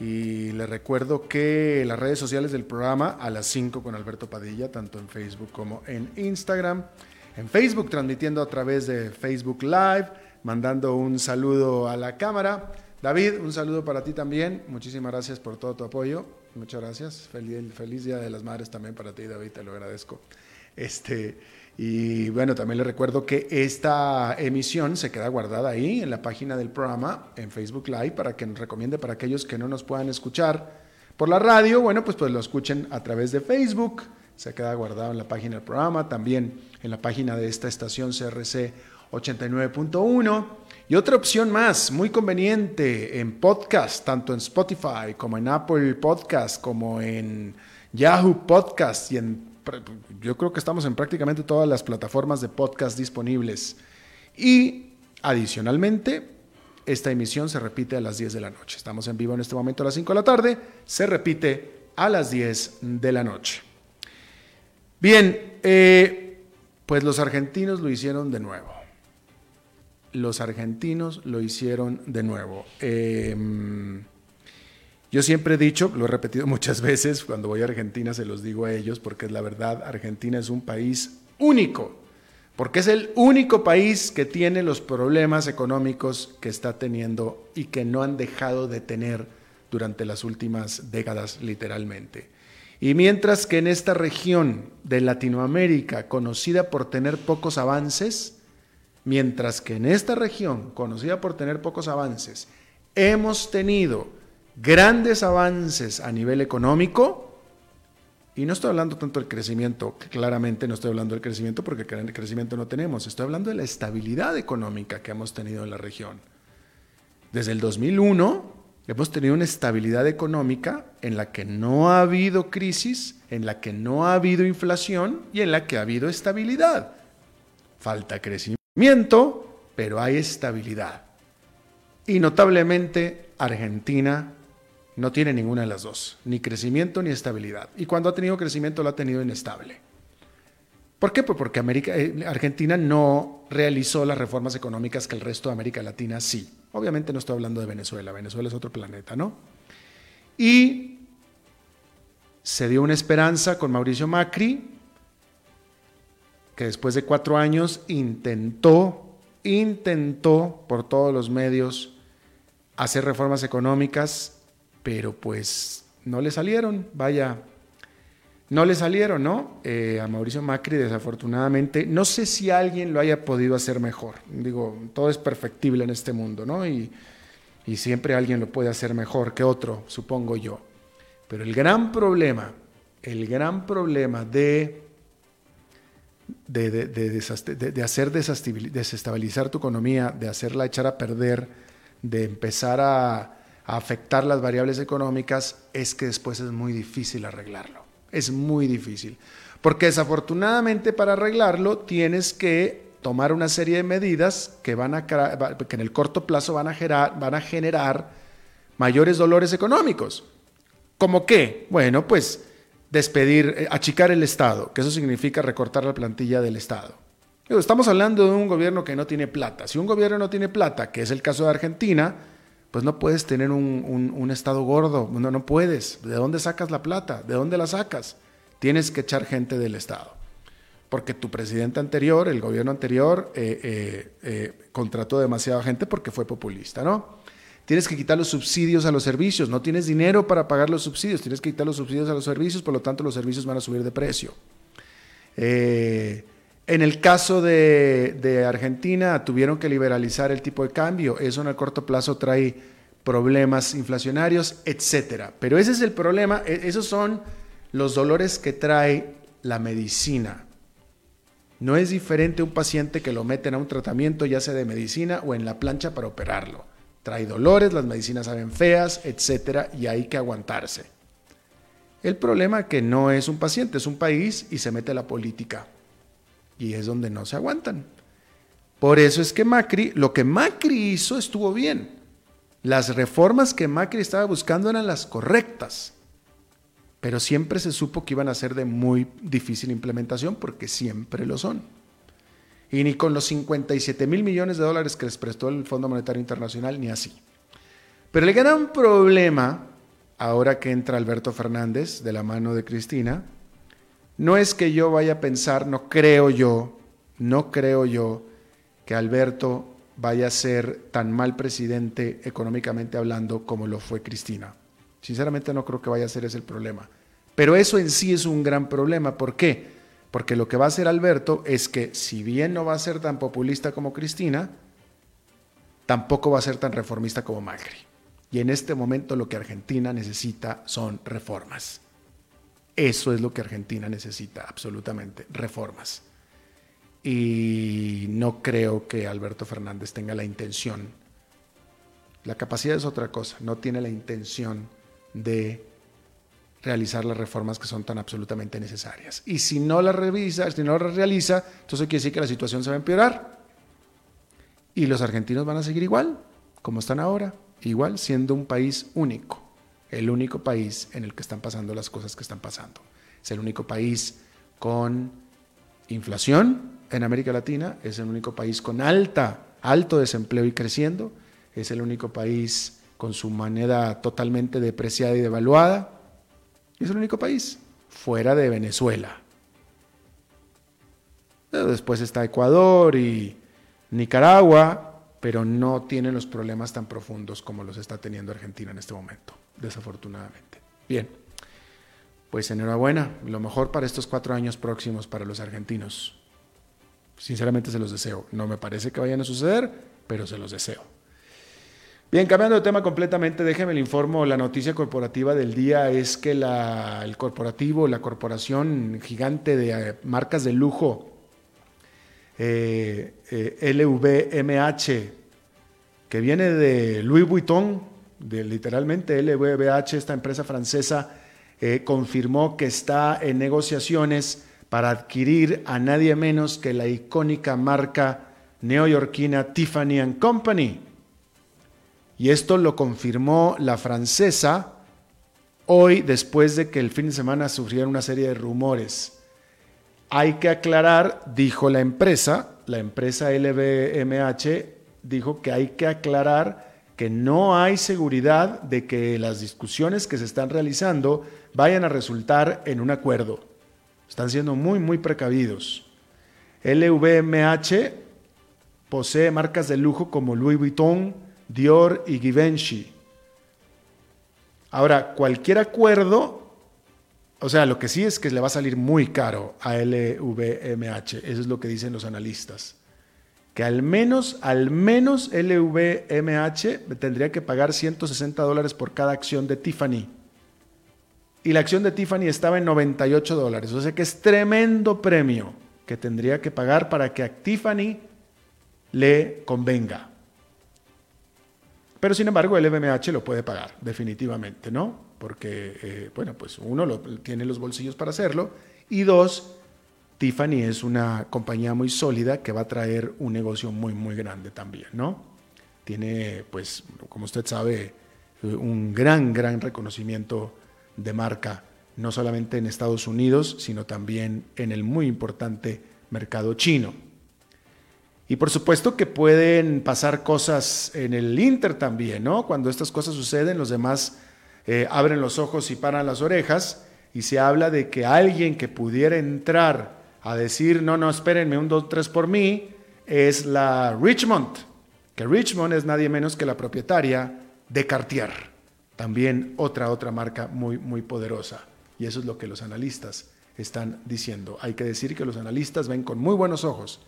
Y les recuerdo que las redes sociales del programa a las 5 con Alberto Padilla, tanto en Facebook como en Instagram. En Facebook transmitiendo a través de Facebook Live, mandando un saludo a la cámara. David, un saludo para ti también. Muchísimas gracias por todo tu apoyo. Muchas gracias. Feliz, feliz Día de las Madres también para ti, David, te lo agradezco. Este, y bueno, también les recuerdo que esta emisión se queda guardada ahí en la página del programa, en Facebook Live, para que nos recomiende para aquellos que no nos puedan escuchar por la radio, bueno, pues, pues lo escuchen a través de Facebook, se queda guardado en la página del programa, también en la página de esta estación CRC 89.1. Y otra opción más, muy conveniente, en podcast, tanto en Spotify como en Apple Podcast, como en Yahoo Podcast y en yo creo que estamos en prácticamente todas las plataformas de podcast disponibles. Y adicionalmente, esta emisión se repite a las 10 de la noche. Estamos en vivo en este momento a las 5 de la tarde, se repite a las 10 de la noche. Bien, eh, pues los argentinos lo hicieron de nuevo. Los argentinos lo hicieron de nuevo. Eh, yo siempre he dicho, lo he repetido muchas veces, cuando voy a Argentina se los digo a ellos, porque es la verdad, Argentina es un país único, porque es el único país que tiene los problemas económicos que está teniendo y que no han dejado de tener durante las últimas décadas, literalmente. Y mientras que en esta región de Latinoamérica, conocida por tener pocos avances, mientras que en esta región, conocida por tener pocos avances, hemos tenido grandes avances a nivel económico, y no estoy hablando tanto del crecimiento, claramente no estoy hablando del crecimiento porque crecimiento no tenemos, estoy hablando de la estabilidad económica que hemos tenido en la región. Desde el 2001 hemos tenido una estabilidad económica en la que no ha habido crisis, en la que no ha habido inflación y en la que ha habido estabilidad. Falta crecimiento, pero hay estabilidad. Y notablemente Argentina no tiene ninguna de las dos, ni crecimiento ni estabilidad. Y cuando ha tenido crecimiento lo ha tenido inestable. ¿Por qué? Pues porque América, eh, Argentina no realizó las reformas económicas que el resto de América Latina sí. Obviamente no estoy hablando de Venezuela, Venezuela es otro planeta, ¿no? Y se dio una esperanza con Mauricio Macri, que después de cuatro años intentó, intentó por todos los medios hacer reformas económicas pero pues no le salieron, vaya, no le salieron, ¿no? Eh, a Mauricio Macri, desafortunadamente, no sé si alguien lo haya podido hacer mejor. Digo, todo es perfectible en este mundo, ¿no? Y, y siempre alguien lo puede hacer mejor que otro, supongo yo. Pero el gran problema, el gran problema de, de, de, de hacer desestabilizar tu economía, de hacerla echar a perder, de empezar a afectar las variables económicas es que después es muy difícil arreglarlo. Es muy difícil. Porque desafortunadamente para arreglarlo tienes que tomar una serie de medidas que, van a, que en el corto plazo van a, generar, van a generar mayores dolores económicos. ¿Cómo qué? Bueno, pues despedir, eh, achicar el Estado, que eso significa recortar la plantilla del Estado. Estamos hablando de un gobierno que no tiene plata. Si un gobierno no tiene plata, que es el caso de Argentina, pues no puedes tener un, estado gordo, no, no puedes. ¿De dónde sacas la plata? ¿De dónde la sacas? Tienes que echar gente del Estado. Porque tu presidente anterior, el gobierno anterior, eh, eh, eh, contrató demasiada gente porque fue populista, ¿no? Tienes que quitar los subsidios a los servicios, no tienes dinero para pagar los subsidios, tienes que quitar los subsidios a los servicios, por lo tanto los servicios van a subir de precio. En el caso de, Argentina, tuvieron que liberalizar el tipo de cambio. Eso en el corto plazo trae problemas inflacionarios, etcétera. Pero ese es el problema, e, esos son los dolores que trae la medicina. No es diferente un paciente que lo meten a un tratamiento, ya sea de medicina o en la plancha para operarlo. Trae dolores, las medicinas saben feas, etcétera, y hay que aguantarse. El problema es que no es un paciente, es un país y se mete la política. Y es donde no se aguantan. Por eso es que Macri, lo que Macri hizo estuvo bien. Las reformas que Macri estaba buscando eran las correctas, pero siempre se supo que iban a ser de muy difícil implementación porque siempre lo son. Y ni con los 57 mil millones de dólares que les prestó el Fondo Monetario Internacional, ni así. Pero el gran problema, ahora que entra Alberto Fernández de la mano de Cristina, no es que yo vaya a pensar, no creo yo, no creo yo que Alberto vaya a ser tan mal presidente económicamente hablando como lo fue Cristina. Sinceramente no creo que vaya a ser ese el problema. Pero eso en sí es un gran problema. ¿Por qué? Porque lo que va a hacer Alberto es que si bien no va a ser tan populista como Cristina, tampoco va a ser tan reformista como Macri. Y en este momento lo que Argentina necesita son reformas. Eso es lo que Argentina necesita, absolutamente, reformas y no creo que Alberto Fernández tenga la intención. La capacidad es otra cosa, no tiene la intención de realizar las reformas que son tan absolutamente necesarias. Y si no las revisa, si no las realiza, entonces quiere decir que la situación se va a empeorar. Y los argentinos van a seguir igual, como están ahora, igual siendo un país único, el único país en el que están pasando las cosas que están pasando. Es el único país con inflación, en América Latina, es el único país con alta, alto desempleo y creciendo, es el único país con su moneda totalmente depreciada y devaluada, es el único país fuera de Venezuela. Después está Ecuador y Nicaragua, pero no tienen los problemas tan profundos como los está teniendo Argentina en este momento, desafortunadamente. Bien, pues enhorabuena, lo mejor para estos cuatro años próximos para los argentinos. Sinceramente se los deseo. No me parece que vayan a suceder, pero se los deseo. Bien, cambiando de tema completamente, déjeme el informo. La noticia corporativa del día es que el corporativo, la corporación gigante de eh, marcas de lujo, eh, eh, LVMH, que viene de Louis Vuitton, literalmente LVMH, esta empresa francesa, confirmó que está en negociaciones para adquirir a nadie menos que la icónica marca neoyorquina Tiffany ⁇ Company. Y esto lo confirmó la francesa hoy después de que el fin de semana sufrieron una serie de rumores. Hay que aclarar, dijo la empresa, la empresa LVMH dijo que hay que aclarar que no hay seguridad de que las discusiones que se están realizando vayan a resultar en un acuerdo. Están siendo muy, muy precavidos. LVMH posee marcas de lujo como Louis Vuitton, Dior y Givenchy. Ahora, cualquier acuerdo, o sea, lo que sí es que le va a salir muy caro a LVMH, eso es lo que dicen los analistas. Que al menos, al menos LVMH tendría que pagar 160 dólares por cada acción de Tiffany y la acción de Tiffany estaba en 98 dólares. O sea que es tremendo premio que tendría que pagar para que a Tiffany le convenga. Pero sin embargo el MMH lo puede pagar, definitivamente, ¿no? Porque, eh, bueno, pues uno tiene los bolsillos para hacerlo y dos, Tiffany es una compañía muy sólida que va a traer un negocio muy, muy grande también, ¿no? Tiene, pues, como usted sabe, un gran, gran reconocimiento de marca, no solamente en Estados Unidos, sino también en el muy importante mercado chino. Y por supuesto que pueden pasar cosas en el Inter también, ¿no? Cuando estas cosas suceden, los demás eh, abren los ojos y paran las orejas y se habla de que alguien que pudiera entrar a decir, no, no, espérenme un 2, 3 por mí, es la Richmond, que Richmond es nadie menos que la propietaria de Cartier. También otra, otra marca muy, muy poderosa. Y eso es lo que los analistas están diciendo. Hay que decir que los analistas ven con muy buenos ojos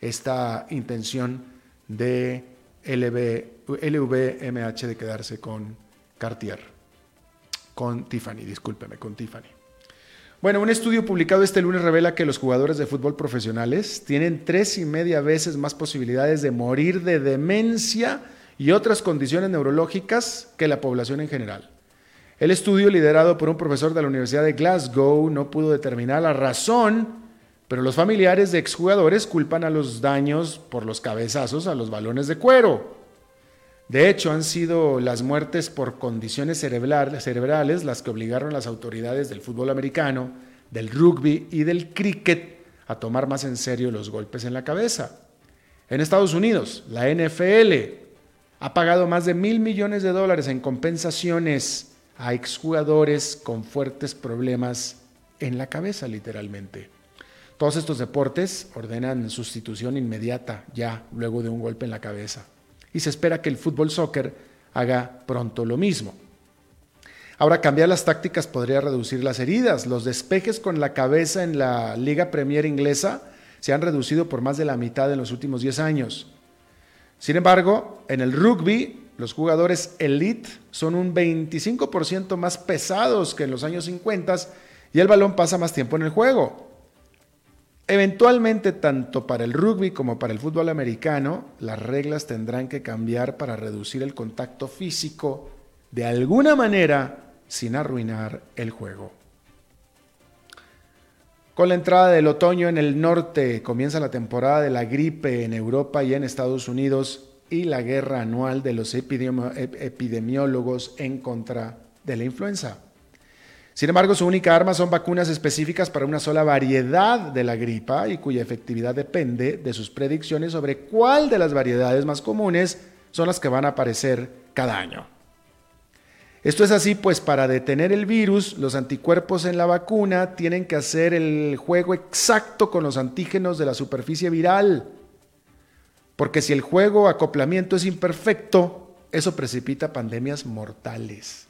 esta intención de LVMH de quedarse con Cartier. Con Tiffany, discúlpeme, con Tiffany. Bueno, un estudio publicado este lunes revela que los jugadores de fútbol profesionales tienen tres y media veces más posibilidades de morir de demencia y otras condiciones neurológicas que la población en general. El estudio, liderado por un profesor de la Universidad de Glasgow, no pudo determinar la razón, pero los familiares de exjugadores culpan a los daños por los cabezazos a los balones de cuero. De hecho, han sido las muertes por condiciones cerebrales las que obligaron a las autoridades del fútbol americano, del rugby y del cricket a tomar más en serio los golpes en la cabeza. En Estados Unidos, la NFL ha pagado más de mil millones de dólares en compensaciones a exjugadores con fuertes problemas en la cabeza, literalmente. Todos estos deportes ordenan sustitución inmediata ya luego de un golpe en la cabeza y se espera que el fútbol soccer haga pronto lo mismo. Ahora, cambiar las tácticas podría reducir las heridas. Los despejes con la cabeza en la Liga Premier inglesa se han reducido por más de la mitad en los últimos 10 años. Sin embargo, en el rugby, los jugadores elite son un 25% más pesados que en los años 50 y el balón pasa más tiempo en el juego. Eventualmente, tanto para el rugby como para el fútbol americano, las reglas tendrán que cambiar para reducir el contacto físico de alguna manera sin arruinar el juego. Con la entrada del otoño en el norte comienza la temporada de la gripe en Europa y en Estados Unidos y la guerra anual de los epidemiólogos en contra de la influenza. Sin embargo, su única arma son vacunas específicas para una sola variedad de la gripa y cuya efectividad depende de sus predicciones sobre cuál de las variedades más comunes son las que van a aparecer cada año. Esto es así, pues para detener el virus, los anticuerpos en la vacuna tienen que hacer el juego exacto con los antígenos de la superficie viral. Porque si el juego acoplamiento es imperfecto, eso precipita pandemias mortales.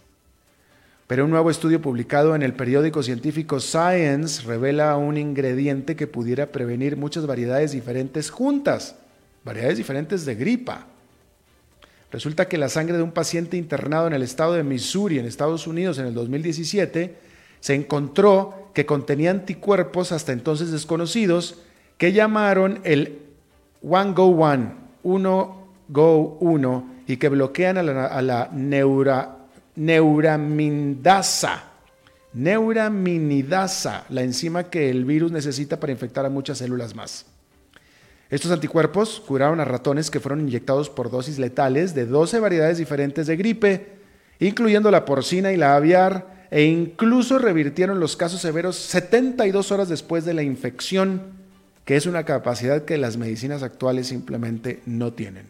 Pero un nuevo estudio publicado en el periódico científico Science revela un ingrediente que pudiera prevenir muchas variedades diferentes juntas, variedades diferentes de gripa. Resulta que la sangre de un paciente internado en el estado de Missouri, en Estados Unidos, en el 2017, se encontró que contenía anticuerpos hasta entonces desconocidos que llamaron el One Go One, 1 Go 1, y que bloquean a la, a neuramindasa. Neuraminidasa, la enzima que el virus necesita para infectar a muchas células más. Estos anticuerpos curaron a ratones que fueron inyectados por dosis letales de 12 variedades diferentes de gripe, incluyendo la porcina y la aviar, e incluso revirtieron los casos severos 72 horas después de la infección, que es una capacidad que las medicinas actuales simplemente no tienen.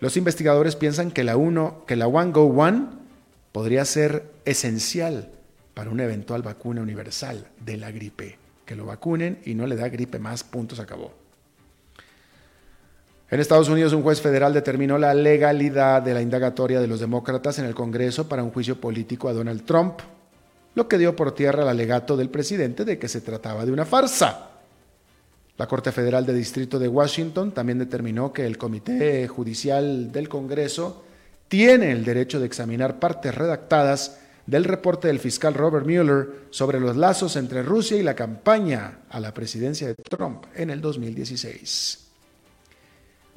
Los investigadores piensan que la, que la One Go One podría ser esencial para una eventual vacuna universal de la gripe. Que lo vacunen y no le da gripe más, puntos, acabó. En Estados Unidos, un juez federal determinó la legalidad de la indagatoria de los demócratas en el Congreso para un juicio político a Donald Trump, lo que dio por tierra el alegato del presidente de que se trataba de una farsa. La Corte Federal de Distrito de Washington también determinó que el Comité Judicial del Congreso tiene el derecho de examinar partes redactadas del reporte del fiscal Robert Mueller sobre los lazos entre Rusia y la campaña a la presidencia de Trump en el 2016.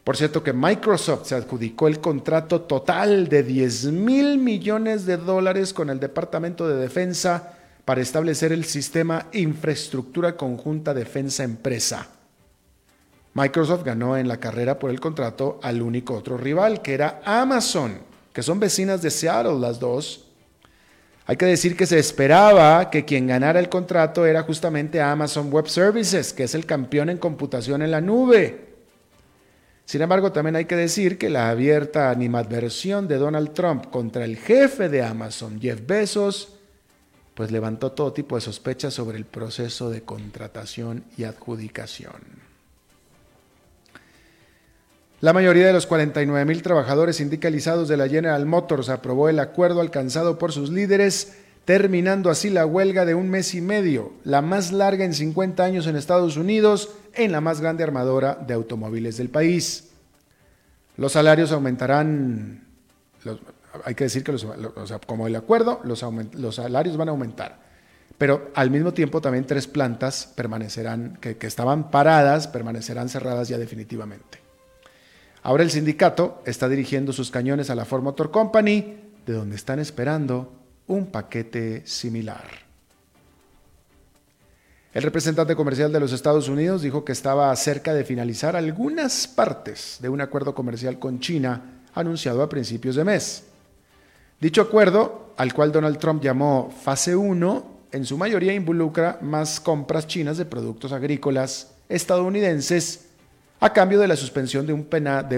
Por cierto que Microsoft se adjudicó el contrato total de 10 mil millones de dólares con el Departamento de Defensa para establecer el sistema Infraestructura Conjunta Defensa Empresa. Microsoft ganó en la carrera por el contrato al único otro rival, que era Amazon, que son vecinas de Seattle las dos. Hay que decir que se esperaba que quien ganara el contrato era justamente Amazon Web Services, que es el campeón en computación en la nube. Sin embargo, también hay que decir que la abierta animadversión de Donald Trump contra el jefe de Amazon, Jeff Bezos, pues levantó todo tipo de sospechas sobre el proceso de contratación y adjudicación. La mayoría de los 49 mil trabajadores sindicalizados de la General Motors aprobó el acuerdo alcanzado por sus líderes, terminando así la huelga de un mes y medio, la más larga en 50 años en Estados Unidos, en la más grande armadora de automóviles del país. Los salarios aumentarán, hay que decir que los, como el acuerdo, los, salarios van a aumentar. Pero al mismo tiempo también tres plantas permanecerán, que estaban paradas, permanecerán cerradas ya definitivamente. Ahora el sindicato está dirigiendo sus cañones a la Ford Motor Company, de donde están esperando un paquete similar. El representante comercial de los Estados Unidos dijo que estaba cerca de finalizar algunas partes de un acuerdo comercial con China anunciado a principios de mes. Dicho acuerdo, al cual Donald Trump llamó fase 1, en su mayoría involucra más compras chinas de productos agrícolas estadounidenses a cambio de la suspensión de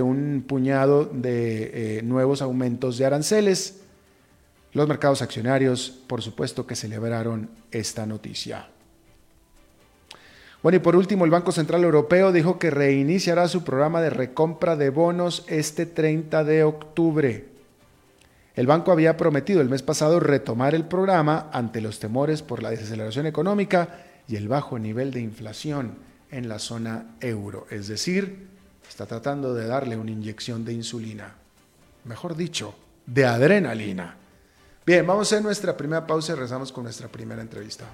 un, puñado de eh, nuevos aumentos de aranceles. Los mercados accionarios, por supuesto, que celebraron esta noticia. Bueno, y por último, el Banco Central Europeo dijo que reiniciará su programa de recompra de bonos este 30 de octubre. El banco había prometido el mes pasado retomar el programa ante los temores por la desaceleración económica y el bajo nivel de inflación en la zona euro. Es decir, está tratando de darle una inyección de insulina. Mejor dicho, de adrenalina. Bien, vamos a hacer nuestra primera pausa y rezamos con nuestra primera entrevista.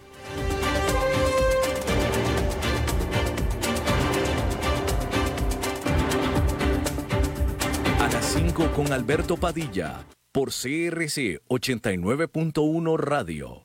con Alberto Padilla por CRC 89.1 Radio.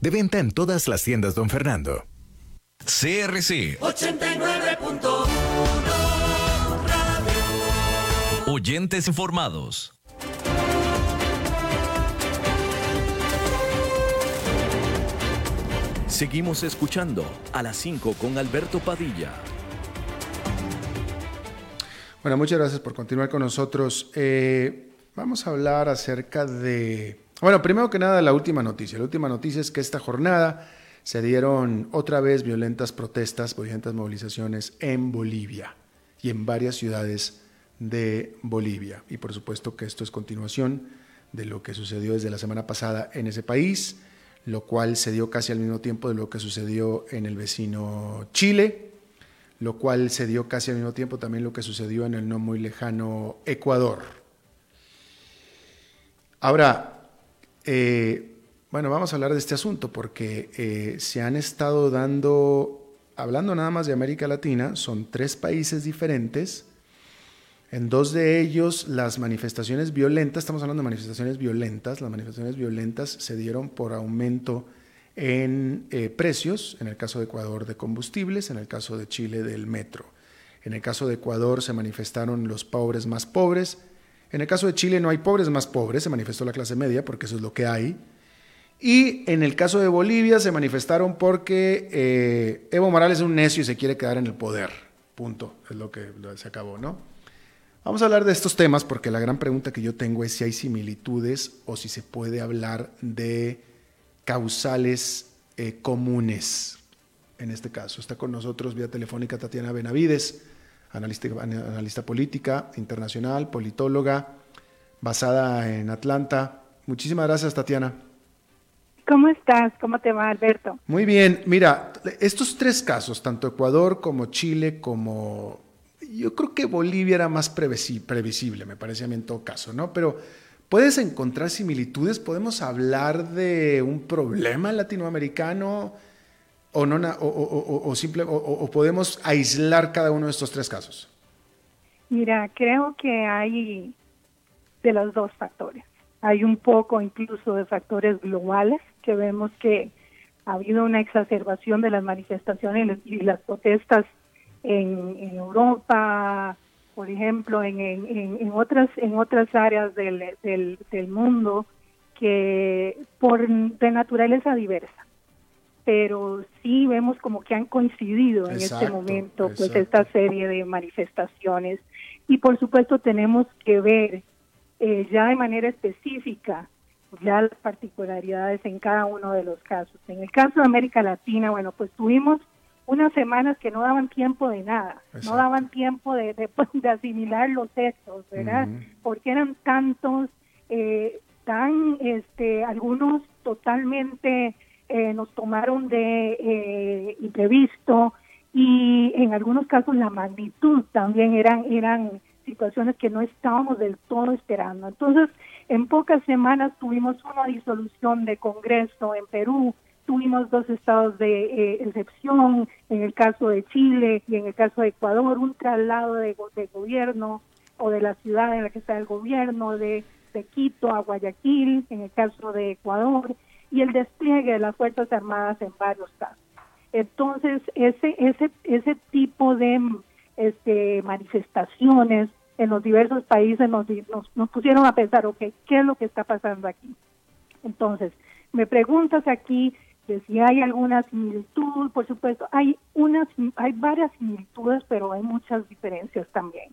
De venta en todas las tiendas, don Fernando. CRC 89.1 Oyentes informados. Seguimos escuchando a las 5 con Alberto Padilla. Bueno, muchas gracias por continuar con nosotros. Eh, vamos a hablar acerca de bueno, primero que nada, la última noticia. La última noticia es que esta jornada se dieron otra vez violentas protestas, violentas movilizaciones en Bolivia y en varias ciudades de Bolivia. Y por supuesto que esto es continuación de lo que sucedió desde la semana pasada en ese país, lo cual se dio casi al mismo tiempo de lo que sucedió en el vecino Chile, lo cual se dio casi al mismo tiempo también lo que sucedió en el no muy lejano Ecuador. Ahora, eh, bueno, vamos a hablar de este asunto porque eh, se han estado dando, hablando nada más de América Latina, son tres países diferentes. En dos de ellos las manifestaciones violentas, estamos hablando de manifestaciones violentas, las manifestaciones violentas se dieron por aumento en eh, precios, en el caso de Ecuador de combustibles, en el caso de Chile del metro. En el caso de Ecuador se manifestaron los pobres más pobres, en el caso de Chile no hay pobres más pobres, se manifestó la clase media porque eso es lo que hay. Y en el caso de Bolivia se manifestaron porque eh, Evo Morales es un necio y se quiere quedar en el poder. Punto. Es lo que se acabó, ¿no? Vamos a hablar de estos temas porque la gran pregunta que yo tengo es si hay similitudes o si se puede hablar de causales eh, comunes. En este caso, está con nosotros vía telefónica Tatiana Benavides analista, analista política internacional, politóloga, basada en Atlanta. Muchísimas gracias, Tatiana. ¿Cómo estás? ¿Cómo te va, Alberto? Muy bien. Mira, estos tres casos, tanto Ecuador como Chile, como yo creo que Bolivia era más previsible, me parece a mí en todo caso, ¿no? Pero puedes encontrar similitudes, podemos hablar de un problema latinoamericano o, no, o, simple, o podemos aislar cada uno de estos tres casos? Mira, creo que hay de los dos factores. Hay un poco incluso de factores globales que vemos que ha habido una exacerbación de las manifestaciones y las protestas en, Europa, por ejemplo, en, en, otras en otras áreas del, del, mundo que por de naturaleza diversa pero sí vemos como que han coincidido en este momento pues esta serie de manifestaciones y por supuesto tenemos que ver eh, ya de manera específica ya las particularidades en cada uno de los casos. En el caso de América Latina, bueno, pues tuvimos unas semanas que no daban tiempo de nada, no daban tiempo de, de, pues, asimilar los hechos, ¿verdad? Porque eran tantos, eh, tan, este, algunos totalmente eh, nos tomaron de eh, imprevisto y en algunos casos la magnitud también eran, eran situaciones que no estábamos del todo esperando. Entonces, en pocas semanas tuvimos una disolución de Congreso en Perú, tuvimos dos estados de eh, excepción, en el caso de Chile y en el caso de Ecuador, un traslado de, gobierno o de la ciudad en la que está el gobierno, de, de Quito a Guayaquil, en el caso de Ecuador, y el despliegue de las Fuerzas Armadas en varios casos. Entonces, ese, ese, ese tipo de este, manifestaciones en los diversos países nos, nos, pusieron a pensar, ok, ¿qué es lo que está pasando aquí? Entonces, me preguntas aquí de si hay alguna similitud, por supuesto, hay unas, hay varias similitudes, pero hay muchas diferencias también.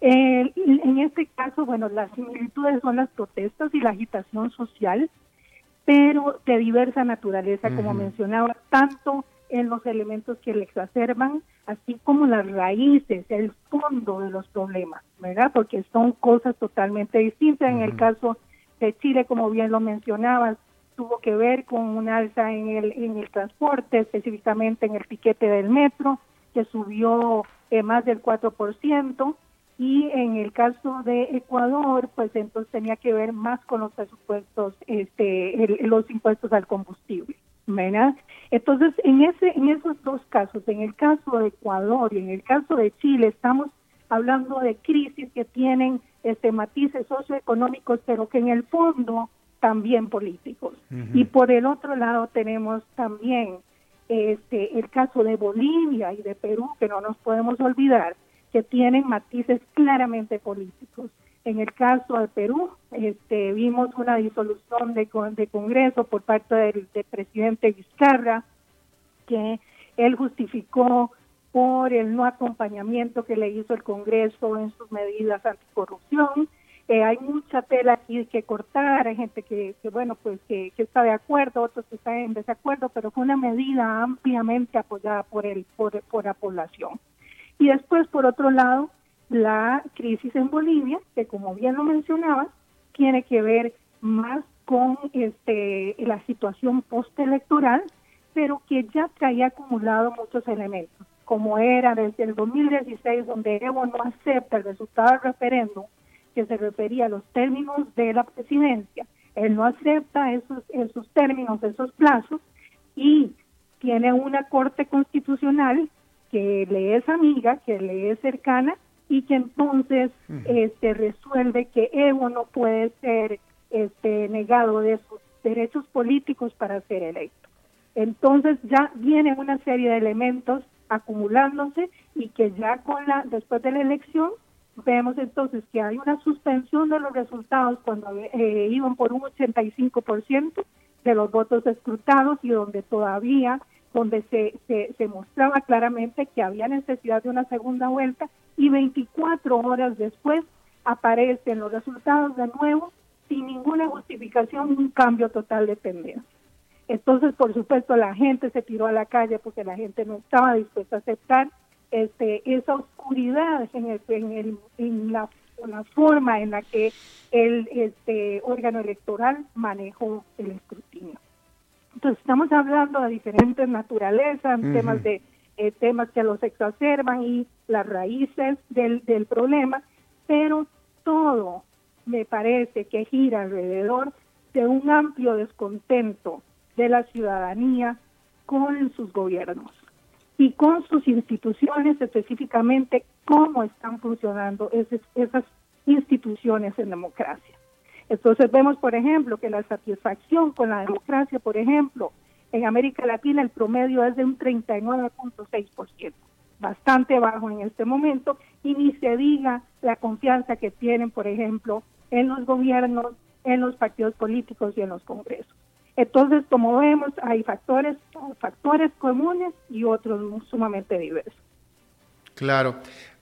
en este caso, bueno, las similitudes son las protestas y la agitación social, pero de diversa naturaleza, como mencionaba, tanto en los elementos que le exacerban, así como las raíces, el fondo de los problemas, ¿verdad? Porque son cosas totalmente distintas. En el caso de Chile, como bien lo mencionabas, tuvo que ver con un alza en el, en el transporte, específicamente en el piquete del metro, que subió eh, más del 4%, y en el caso de Ecuador, pues entonces tenía que ver más con los presupuestos, este, los impuestos al combustible. ¿verdad? Entonces, en ese, en esos dos casos, en el caso de Ecuador y en el caso de Chile, estamos hablando de crisis que tienen este matices socioeconómicos, pero que en el fondo también políticos. Y por el otro lado tenemos también este el caso de Bolivia y de Perú, que no nos podemos olvidar, que tienen matices claramente políticos. En el caso de Perú, este, vimos una disolución de, de Congreso por parte del, presidente Vizcarra, que él justificó por el no acompañamiento que le hizo el Congreso en sus medidas anticorrupción. Eh, hay mucha tela aquí que cortar, hay gente que, bueno, pues que, está de acuerdo, otros que están en desacuerdo, pero fue una medida ampliamente apoyada por, el, por, por la población. Y después, por otro lado, la crisis en Bolivia, que como bien lo mencionaba, tiene que ver más con este, la situación postelectoral, pero que ya traía acumulado muchos elementos, como era desde el 2016, donde Evo no acepta el resultado del referéndum, que se refería a los términos de la presidencia, él no acepta esos, esos términos, esos plazos, y tiene una corte constitucional que le es amiga, que le es cercana, y que entonces este resuelve que Evo no puede ser este negado de sus derechos políticos para ser electo. Entonces ya viene una serie de elementos acumulándose y que ya con la después de la elección vemos entonces que hay una suspensión de los resultados cuando eh, iban por un 85% de los votos escrutados y donde todavía donde se, se, mostraba claramente que había necesidad de una segunda vuelta y 24 horas después aparecen los resultados de nuevo sin ninguna justificación, un cambio total de tendencia. Entonces, por supuesto, la gente se tiró a la calle porque la gente no estaba dispuesta a aceptar este, esa oscuridad en, el, en, el, en la, la, forma en la que el este, órgano electoral manejó el escrutinio. Entonces, estamos hablando de diferentes naturalezas, temas de eh, temas que los exacerban y las raíces del, del problema, pero todo me parece que gira alrededor de un amplio descontento de la ciudadanía con sus gobiernos y con sus instituciones, específicamente cómo están funcionando esas, instituciones en democracia. Entonces vemos, por ejemplo, que la satisfacción con la democracia, por ejemplo, en América Latina el promedio es de un 39.6%, bastante bajo en este momento, y ni se diga la confianza que tienen, por ejemplo, en los gobiernos, en los partidos políticos y en los congresos. Entonces, como vemos, hay factores, factores comunes y otros sumamente diversos. Claro.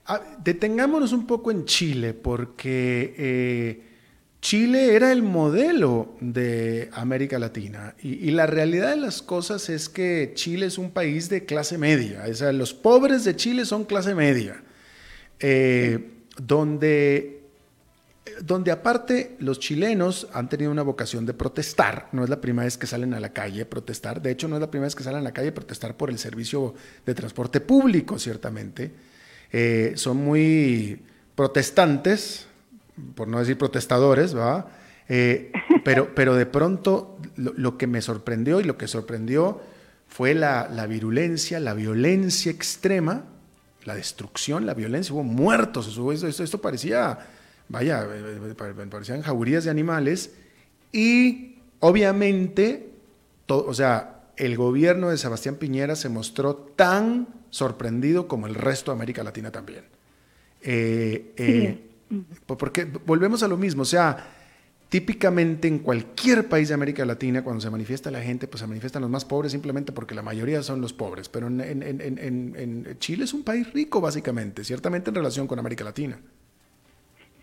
Ah, detengámonos un poco en Chile, porque eh, Chile era el modelo de América Latina. Y, la realidad de las cosas es que Chile es un país de clase media, los pobres de Chile son clase media, eh, donde donde aparte los chilenos han tenido una vocación de protestar, no es la primera vez que salen a la calle a protestar, de hecho no es la primera vez que salen a la calle a protestar por el servicio de transporte público, ciertamente, eh, son muy protestantes, por no decir protestadores, ¿va? Eh, pero, pero de pronto lo, que me sorprendió y lo que sorprendió fue la, virulencia, la violencia extrema, la destrucción, la violencia, hubo muertos, esto, esto parecía vaya, eh, eh, parecían jaurías de animales y obviamente, o sea, el gobierno de Sebastián Piñera se mostró tan sorprendido como el resto de América Latina también. Eh, porque volvemos a lo mismo, o sea, típicamente en cualquier país de América Latina, cuando se manifiesta la gente, pues se manifiestan los más pobres simplemente porque la mayoría son los pobres, pero en, Chile es un país rico básicamente, ciertamente en relación con América Latina.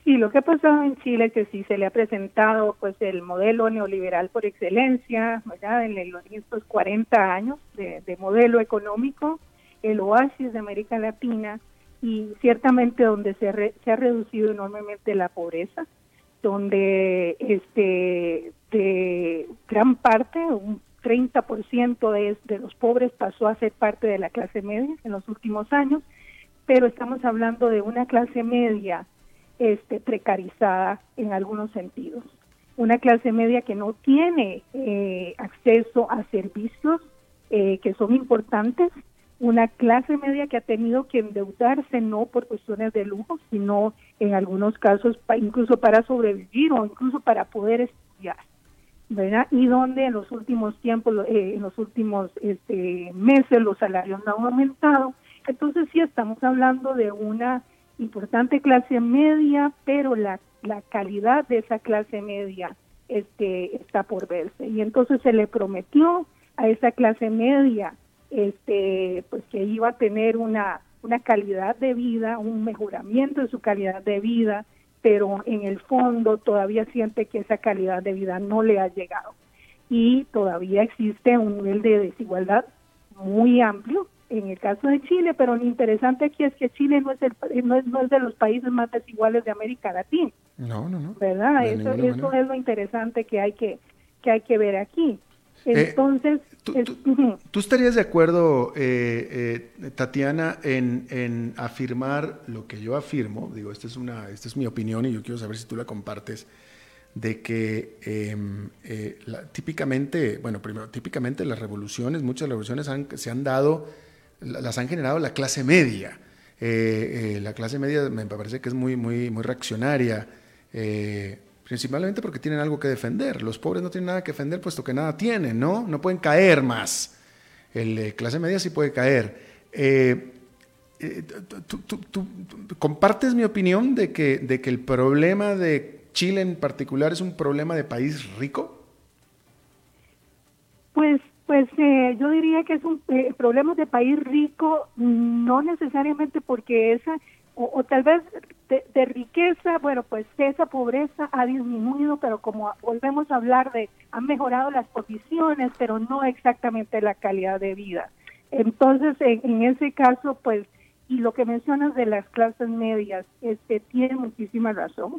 Sí, lo que ha pasado en Chile es que sí se le ha presentado pues el modelo neoliberal por excelencia. En los 40 años de, modelo económico, el oasis de América Latina y ciertamente donde se, se ha reducido enormemente la pobreza, donde este gran parte, un 30% de, de los pobres pasó a ser parte de la clase media en los últimos años, pero estamos hablando de una clase media este, precarizada en algunos sentidos. Una clase media que no tiene eh, acceso a servicios eh, que son importantes, una clase media que ha tenido que endeudarse no por cuestiones de lujo, sino en algunos casos incluso para sobrevivir o incluso para poder estudiar. ¿verdad? Y donde en los últimos tiempos, eh, en los últimos este, meses los salarios no han aumentado. Entonces sí estamos hablando de una importante clase media, pero la, la calidad de esa clase media este, está por verse. Y entonces se le prometió a esa clase media este, pues que iba a tener una, una calidad de vida, un mejoramiento de su calidad de vida, pero en el fondo todavía siente que esa calidad de vida no le ha llegado. Y todavía existe un nivel de desigualdad muy amplio en el caso de Chile, pero lo interesante aquí es que Chile no es, el, no es, no es de los países más desiguales de América Latina. No, no, no. ¿Verdad? eso, eso es lo interesante que hay que, que, hay que ver aquí. Eh, Entonces, ¿tú, estarías de acuerdo, eh, eh, Tatiana, en, en, afirmar lo que yo afirmo? Digo, esta es, una, esta es mi opinión y yo quiero saber si tú la compartes de que em, típicamente, bueno, primero, típicamente las revoluciones, muchas revoluciones se han dado las han generado la clase media. Eh, eh, la clase media me parece que es muy, muy, muy reaccionaria, eh, principalmente porque tienen algo que defender. Los pobres no tienen nada que defender puesto que nada tienen, ¿no? No pueden caer más. El clase media sí puede caer. ¿tú, compartes mi opinión de que, de que el problema de Chile en particular es un problema de país rico? Pues pues eh, yo diría que es un eh, problema de país rico, no necesariamente porque esa, o, tal vez de, riqueza, bueno, pues esa pobreza ha disminuido, pero como volvemos a hablar de, han mejorado las posiciones, pero no exactamente la calidad de vida. Entonces, en, ese caso, pues, y lo que mencionas de las clases medias, este, tiene muchísima razón.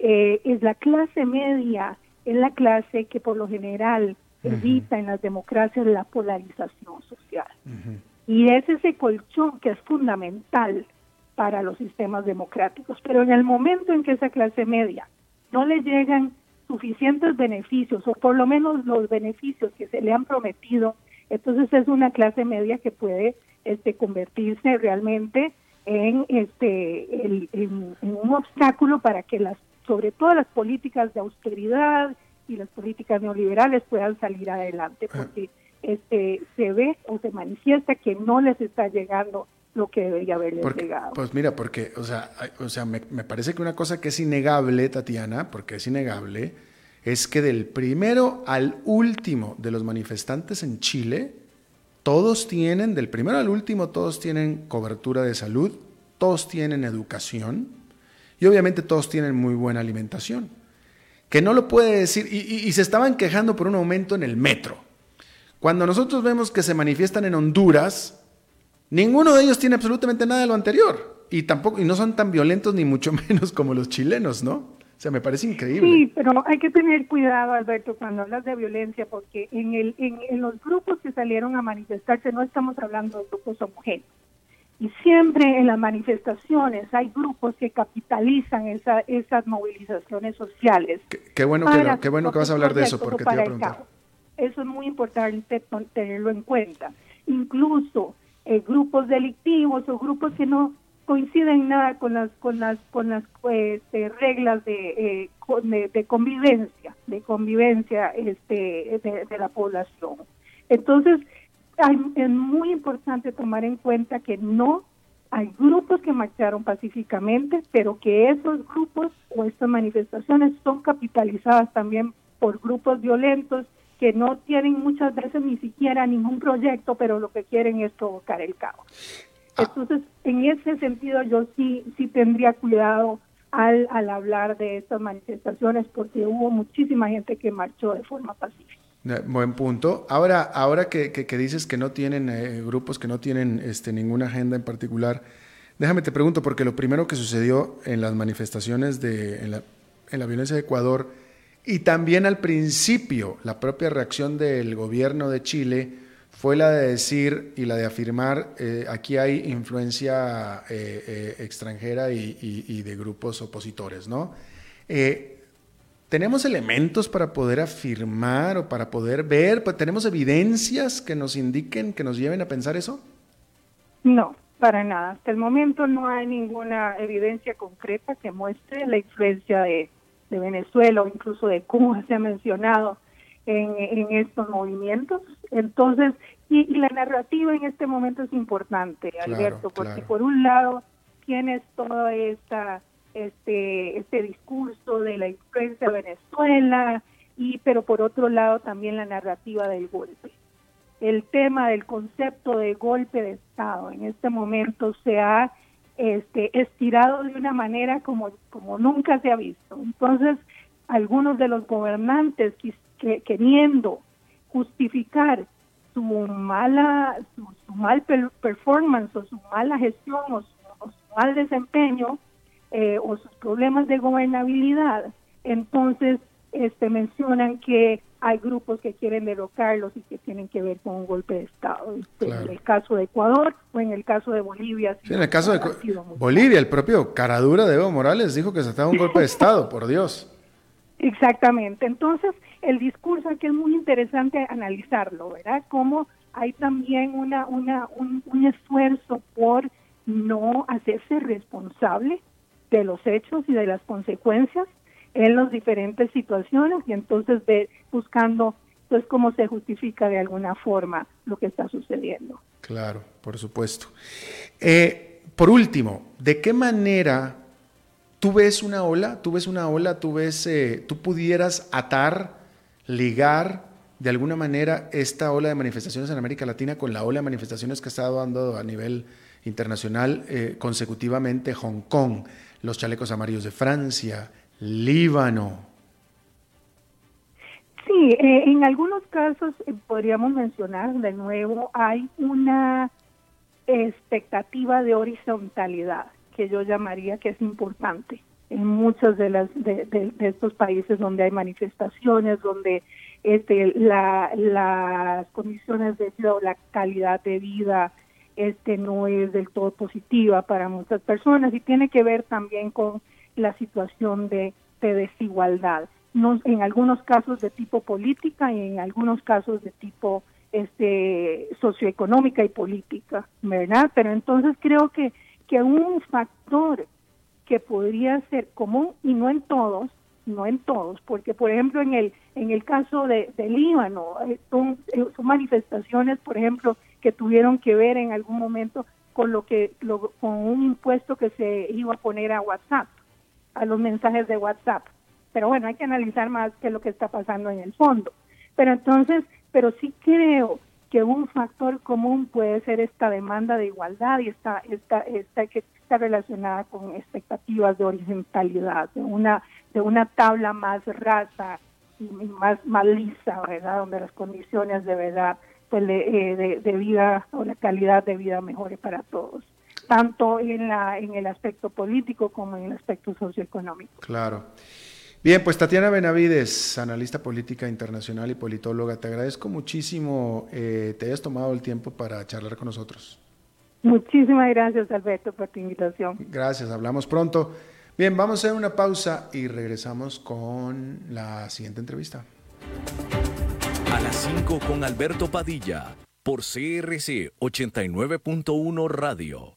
Eh, es la clase media, es la clase que por lo general evita en las democracias la polarización social. Y es ese colchón que es fundamental para los sistemas democráticos. Pero en el momento en que esa clase media no le llegan suficientes beneficios, o por lo menos los beneficios que se le han prometido Entonces es una clase media que puede este, convertirse realmente en, este, en, un obstáculo para que las, sobre todo las políticas de austeridad y las políticas neoliberales puedan salir adelante, porque este, se ve o se manifiesta que no les está llegando lo que debería haberles llegado. Pues mira, porque, o sea, o sea me, me, parece que una cosa que es innegable, Tatiana, porque es innegable, es que del primero al último de los manifestantes en Chile, todos tienen, del primero al último, todos tienen cobertura de salud, todos tienen educación y obviamente todos tienen muy buena alimentación. Que no lo puede decir, y se estaban quejando por un aumento en el metro. Cuando nosotros vemos que se manifiestan en Honduras, ninguno de ellos tiene absolutamente nada de lo anterior. Y tampoco, y no son tan violentos ni mucho menos como los chilenos, ¿no? O sea, me parece increíble. Sí, pero hay que tener cuidado, Alberto, cuando hablas de violencia, porque en, el, en, los grupos que salieron a manifestarse no estamos hablando de grupos homogéneos. Y siempre en las manifestaciones hay grupos que capitalizan esa, esas movilizaciones sociales. Qué, bueno, que, qué bueno que vas a hablar de eso, porque te iba a preguntar. Eso es muy importante tenerlo en cuenta. Incluso eh, grupos delictivos o grupos que no coinciden nada con las con las con las eh, reglas eh, de, de, convivencia de convivencia este de, la población. Entonces es muy importante tomar en cuenta que no hay grupos que marcharon pacíficamente pero que esos grupos o estas manifestaciones son capitalizadas también por grupos violentos que no tienen muchas veces ni siquiera ningún proyecto, pero lo que quieren es provocar el caos. Ah. Entonces, en ese sentido, yo sí, sí tendría cuidado al, al hablar de estas manifestaciones, porque hubo muchísima gente que marchó de forma pacífica. Buen punto. Ahora, ahora que, que, dices que no tienen eh, grupos, que no tienen este, ninguna agenda en particular, déjame te pregunto, porque lo primero que sucedió en las manifestaciones de, en la, en la violencia de Ecuador y también al principio, la propia reacción del gobierno de Chile fue la de decir y la de afirmar, eh, aquí hay influencia eh, eh, extranjera y, de grupos opositores, ¿no? ¿Tenemos elementos para poder afirmar o para poder ver? ¿Tenemos evidencias que nos indiquen, que nos lleven a pensar eso? No, para nada. Hasta el momento no hay ninguna evidencia concreta que muestre la influencia de de Venezuela o incluso de Cuba se ha mencionado en, en estos movimientos. Entonces, y, la narrativa en este momento es importante, Alberto, porque por un lado tienes todo esta, este, este discurso de la influencia de Venezuela, y pero por otro lado también la narrativa del golpe. El tema del concepto de golpe de Estado en este momento se ha este, estirado de una manera como, como nunca se ha visto. Entonces, algunos de los gobernantes que, queriendo justificar su mala, su, mal performance o su mala gestión o su, mal desempeño eh, o sus problemas de gobernabilidad, entonces este, mencionan que hay grupos que quieren derrocarlos y que tienen que ver con un golpe de Estado. Este, en el caso de Ecuador o en el caso de Bolivia. en el caso de Bolivia, el propio Caradura de Evo Morales dijo que se estaba un golpe de Estado, por Dios. Exactamente. Entonces, el discurso aquí es muy interesante analizarlo, ¿verdad? Cómo hay también una, una, un, un esfuerzo por no hacerse responsable de los hechos y de las consecuencias en las diferentes situaciones y entonces ver, buscando pues cómo se justifica de alguna forma lo que está sucediendo. Claro, por supuesto. Eh, por último, ¿de qué manera tú ves una ola, tú ves una ola, tú ves, eh, tú pudieras atar, ligar de alguna manera esta ola de manifestaciones en América Latina con la ola de manifestaciones que ha estado dando a nivel internacional eh, consecutivamente Hong Kong, los chalecos amarillos de Francia, Líbano. Sí, eh, en algunos casos eh, podríamos mencionar de nuevo, hay una expectativa de horizontalidad que yo llamaría que es importante en muchos de, las, de, estos países donde hay manifestaciones, donde este, la, las condiciones de vida o la calidad de vida este, no es del todo positiva para muchas personas y tiene que ver también con la situación de, desigualdad, no, en algunos casos de tipo política y en algunos casos de tipo este, socioeconómica y política, ¿verdad? Pero entonces creo que, que un factor que podría ser común y no en todos, no en todos, porque por ejemplo en el en el caso de, Líbano eh, son, eh, son, manifestaciones, por ejemplo, que tuvieron que ver en algún momento con lo que con un impuesto que se iba a poner a WhatsApp, a los mensajes de WhatsApp. Pero bueno, hay que analizar más qué es lo que está pasando en el fondo. Pero entonces, pero sí creo que un factor común puede ser esta demanda de igualdad y esta, esta, esta que está relacionada con expectativas de horizontalidad, de una, de una tabla más rasa y más, más lisa, ¿verdad? Donde las condiciones de verdad pues, eh, de, vida o la calidad de vida mejore para todos, tanto en, la, en el aspecto político como en el aspecto socioeconómico. Claro. Bien, pues Tatiana Benavides, analista política internacional y politóloga, te agradezco muchísimo eh, te hayas tomado el tiempo para charlar con nosotros. Muchísimas gracias, Alberto, por tu invitación. Gracias, hablamos pronto. Bien, vamos a hacer una pausa y regresamos con la siguiente entrevista. A las 5 con Alberto Padilla, por CRC 89.1 Radio.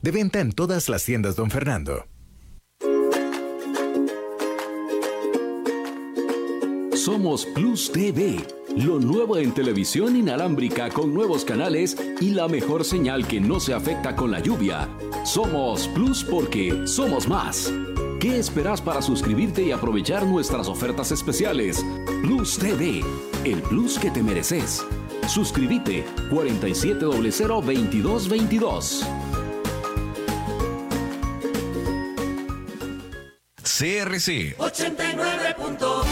De venta en todas las tiendas, don Fernando. Somos Plus TV, lo nuevo en televisión inalámbrica con nuevos canales y la mejor señal que no se afecta con la lluvia. Somos Plus porque somos más. ¿Qué esperas para suscribirte y aprovechar nuestras ofertas especiales? Plus TV, el plus que te mereces. Suscríbete 47002222. CRC 89.1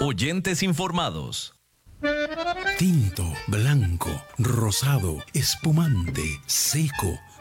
Oyentes informados. Tinto, blanco, rosado, espumante, seco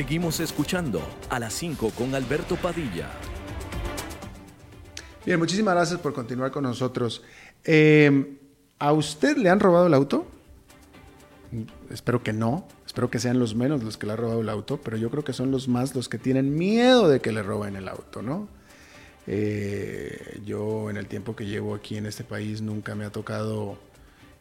Seguimos escuchando a las 5 con Alberto Padilla. Bien, muchísimas gracias por continuar con nosotros. Em, ¿A usted le han robado el auto? Espero que no. Espero que sean los menos los que le han robado el auto, pero yo creo que son los más los que tienen miedo de que le roben el auto, ¿no? Eh, yo en el tiempo que llevo aquí en este país nunca me ha tocado,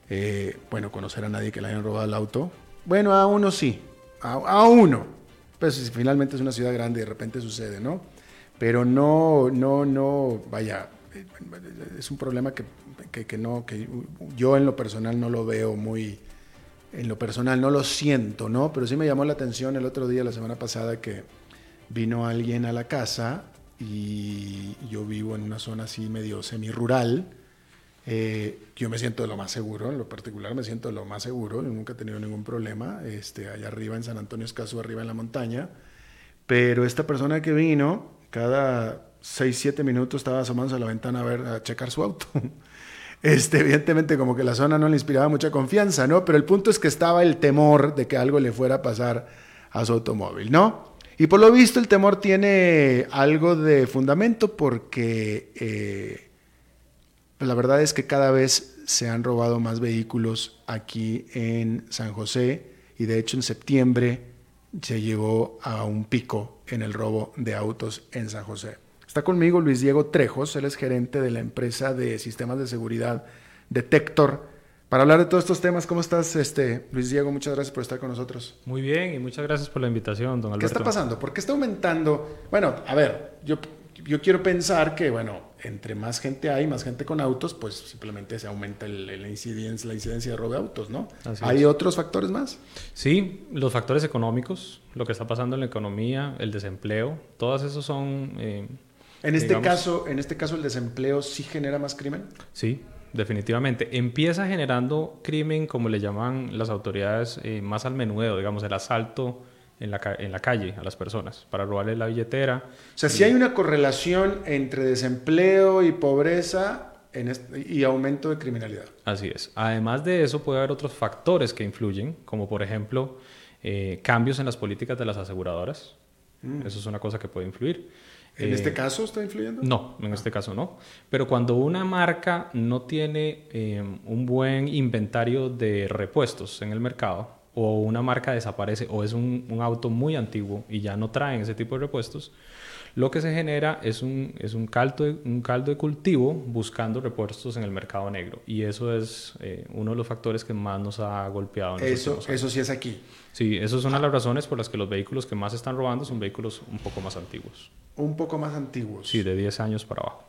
eh, bueno, conocer a nadie que le hayan robado el auto. Bueno, a uno sí, a uno, pues finalmente es una ciudad grande y de repente sucede, ¿no? Pero no, no, no, vaya, es un problema que, que, no, que yo en lo personal no lo veo muy, en lo personal no lo siento, ¿no? Pero sí me llamó la atención el otro día, la semana pasada, que vino alguien a la casa y yo vivo en una zona así medio semi-rural eh, yo me siento de lo más seguro, en lo particular me siento de lo más seguro, nunca he tenido ningún problema, este, allá arriba en San Antonio Escazú, arriba en la montaña, pero esta persona que vino, cada 6, 7 minutos estaba asomándose a la ventana a ver, a checar su auto. Este, evidentemente como que la zona no le inspiraba mucha confianza, ¿no? Pero el punto es que estaba el temor de que algo le fuera a pasar a su automóvil, ¿no? Y por lo visto el temor tiene algo de fundamento porque... Eh, la verdad es que cada vez se han robado más vehículos aquí en San José y de hecho en septiembre se llegó a un pico en el robo de autos en San José. Está conmigo Luis Diego Trejos, él es gerente de la empresa de sistemas de seguridad Detector Para hablar de todos estos temas, ¿cómo estás, este, Luis Diego? Muchas gracias por estar con nosotros. Muy bien y muchas gracias por la invitación, don Alberto. ¿Qué está pasando? ¿Por qué está aumentando? Bueno, a ver, yo, yo quiero pensar que, bueno, entre más gente hay, más gente con autos, pues simplemente se aumenta el, la, incidencia, la incidencia de robo de autos, ¿no? Así ¿Hay es. otros factores más? Sí, los factores económicos, lo que está pasando en la economía, el desempleo, todos esos son... eh, En este, digamos, caso, en este caso, el desempleo sí genera más crimen. Sí, definitivamente. Empieza generando crimen, como le llaman las autoridades, eh, más al menudeo, digamos, el asalto en la, en la calle a las personas para robarles la billetera. O sea, si hay una correlación entre desempleo y pobreza en y aumento de criminalidad. Así es. Además de eso, puede haber otros factores que influyen, como por ejemplo eh, cambios en las políticas de las aseguradoras. Eso es una cosa que puede influir. ¿En Eh, este caso está influyendo? No, en este caso no. Pero cuando una marca no tiene eh, un buen inventario de repuestos en el mercado, o una marca desaparece, o es un, un auto muy antiguo y ya no traen ese tipo de repuestos, lo que se genera es un, es un, caldo, de, un caldo de cultivo buscando repuestos en el mercado negro. Y eso es eh, uno de los factores que más nos ha golpeado. En Eso, eso sí es aquí. Sí, eso es una de las razones por las que los vehículos que más están robando son vehículos un poco más antiguos. Un poco más antiguos. Sí, de 10 años para abajo.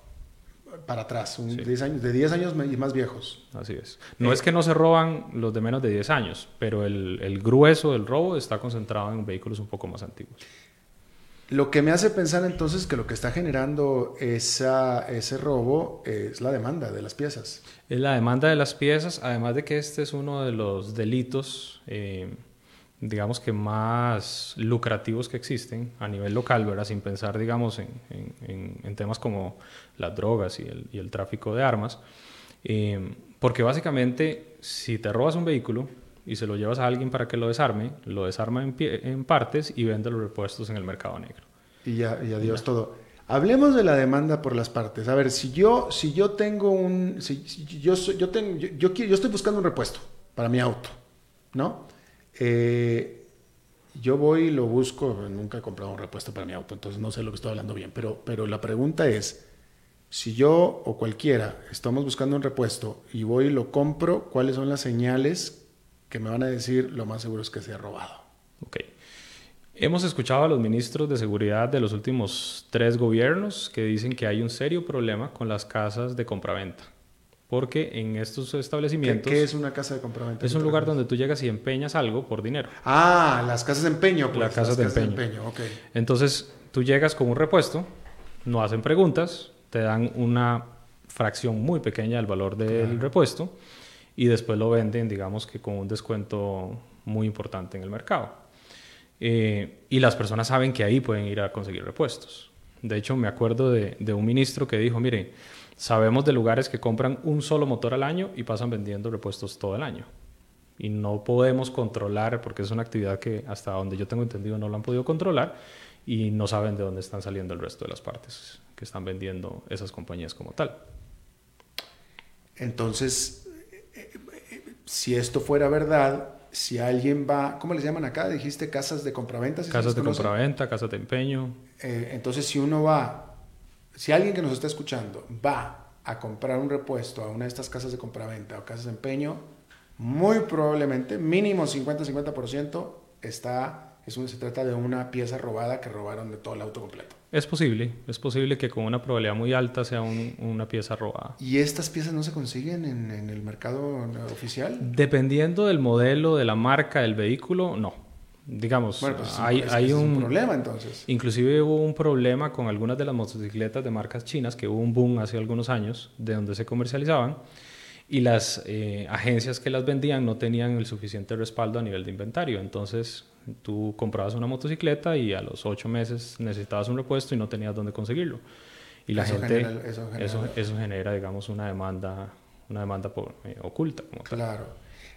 Para atrás, un Sí. 10 años, de 10 años y más viejos. Así es. No es que no se roban los de menos de 10 años, pero el, el grueso del robo está concentrado en vehículos un poco más antiguos. Lo que me hace pensar entonces que lo que está generando esa, ese robo es la demanda de las piezas. Es la demanda de las piezas, además de que este es uno de los delitos, eh, digamos que más lucrativos que existen a nivel local, ¿verdad? Sin pensar, digamos, en, en- en- temas como las drogas y el, y el tráfico de armas. Eh, porque básicamente, si te robas un vehículo y se lo llevas a alguien para que lo desarme, lo desarma en, pie- en partes y vende los repuestos en el mercado negro. Y ya, y adiós todo. Hablemos de la demanda por las partes. A ver, si yo, si yo tengo un, si, si yo, yo, tengo, yo, yo yo estoy buscando un repuesto para mi auto, ¿no? Eh, yo voy y lo busco, nunca he comprado un repuesto para mi auto, entonces no sé lo que estoy hablando bien, pero, pero la pregunta es, si yo o cualquiera estamos buscando un repuesto y voy y lo compro, ¿cuáles son las señales que me van a decir lo más seguro es que sea robado? Ok. Hemos escuchado a los ministros de seguridad de los últimos tres gobiernos que dicen que hay un serio problema con las casas de compraventa. Porque en estos ¿Qué, establecimientos qué es una casa de compraventa? es un lugar donde tú llegas y empeñas algo por dinero. Ah, las casas de empeño. Pues, Las casas de empeño. ok. Entonces tú llegas con un repuesto, no hacen preguntas, te dan una fracción muy pequeña del valor del repuesto y después lo venden, digamos que con un descuento muy importante en el mercado. Eh, y las personas saben que ahí pueden ir a conseguir repuestos. De hecho, me acuerdo de, de un ministro que dijo, mire, sabemos de lugares que compran un solo motor al año y pasan vendiendo repuestos todo el año. Y no podemos controlar, porque es una actividad que hasta donde yo tengo entendido no lo han podido controlar y no saben de dónde están saliendo el resto de las partes que están vendiendo esas compañías como tal. Entonces, si esto fuera verdad, si alguien va, ¿cómo les llaman acá? Dijiste casas de compraventa. ¿sí se Casas de compraventa, casas de empeño. Eh, entonces, si uno va, si alguien que nos está escuchando va a comprar un repuesto a una de estas casas de compraventa o casas de empeño, muy probablemente, mínimo 50-50%, está, es un, se trata de una pieza robada que robaron de todo el auto completo. Es posible, es posible que con una probabilidad muy alta sea un- una pieza robada. ¿Y estas piezas no se consiguen en, en el mercado oficial? Dependiendo del modelo, de la marca del vehículo, no. Digamos, Bueno, pues hay, es, hay es un, problema entonces. Inclusive hubo un problema con algunas de las motocicletas de marcas chinas, que hubo un boom hace algunos años de donde se comercializaban y las eh, agencias que las vendían no tenían el suficiente respaldo a nivel de inventario. Entonces tú comprabas una motocicleta y a los ocho meses necesitabas un repuesto y no tenías dónde conseguirlo. Y la Eso gente, genera- eso genera- eso, eso genera, digamos, una demanda, una demanda por- eh, oculta. Como tal.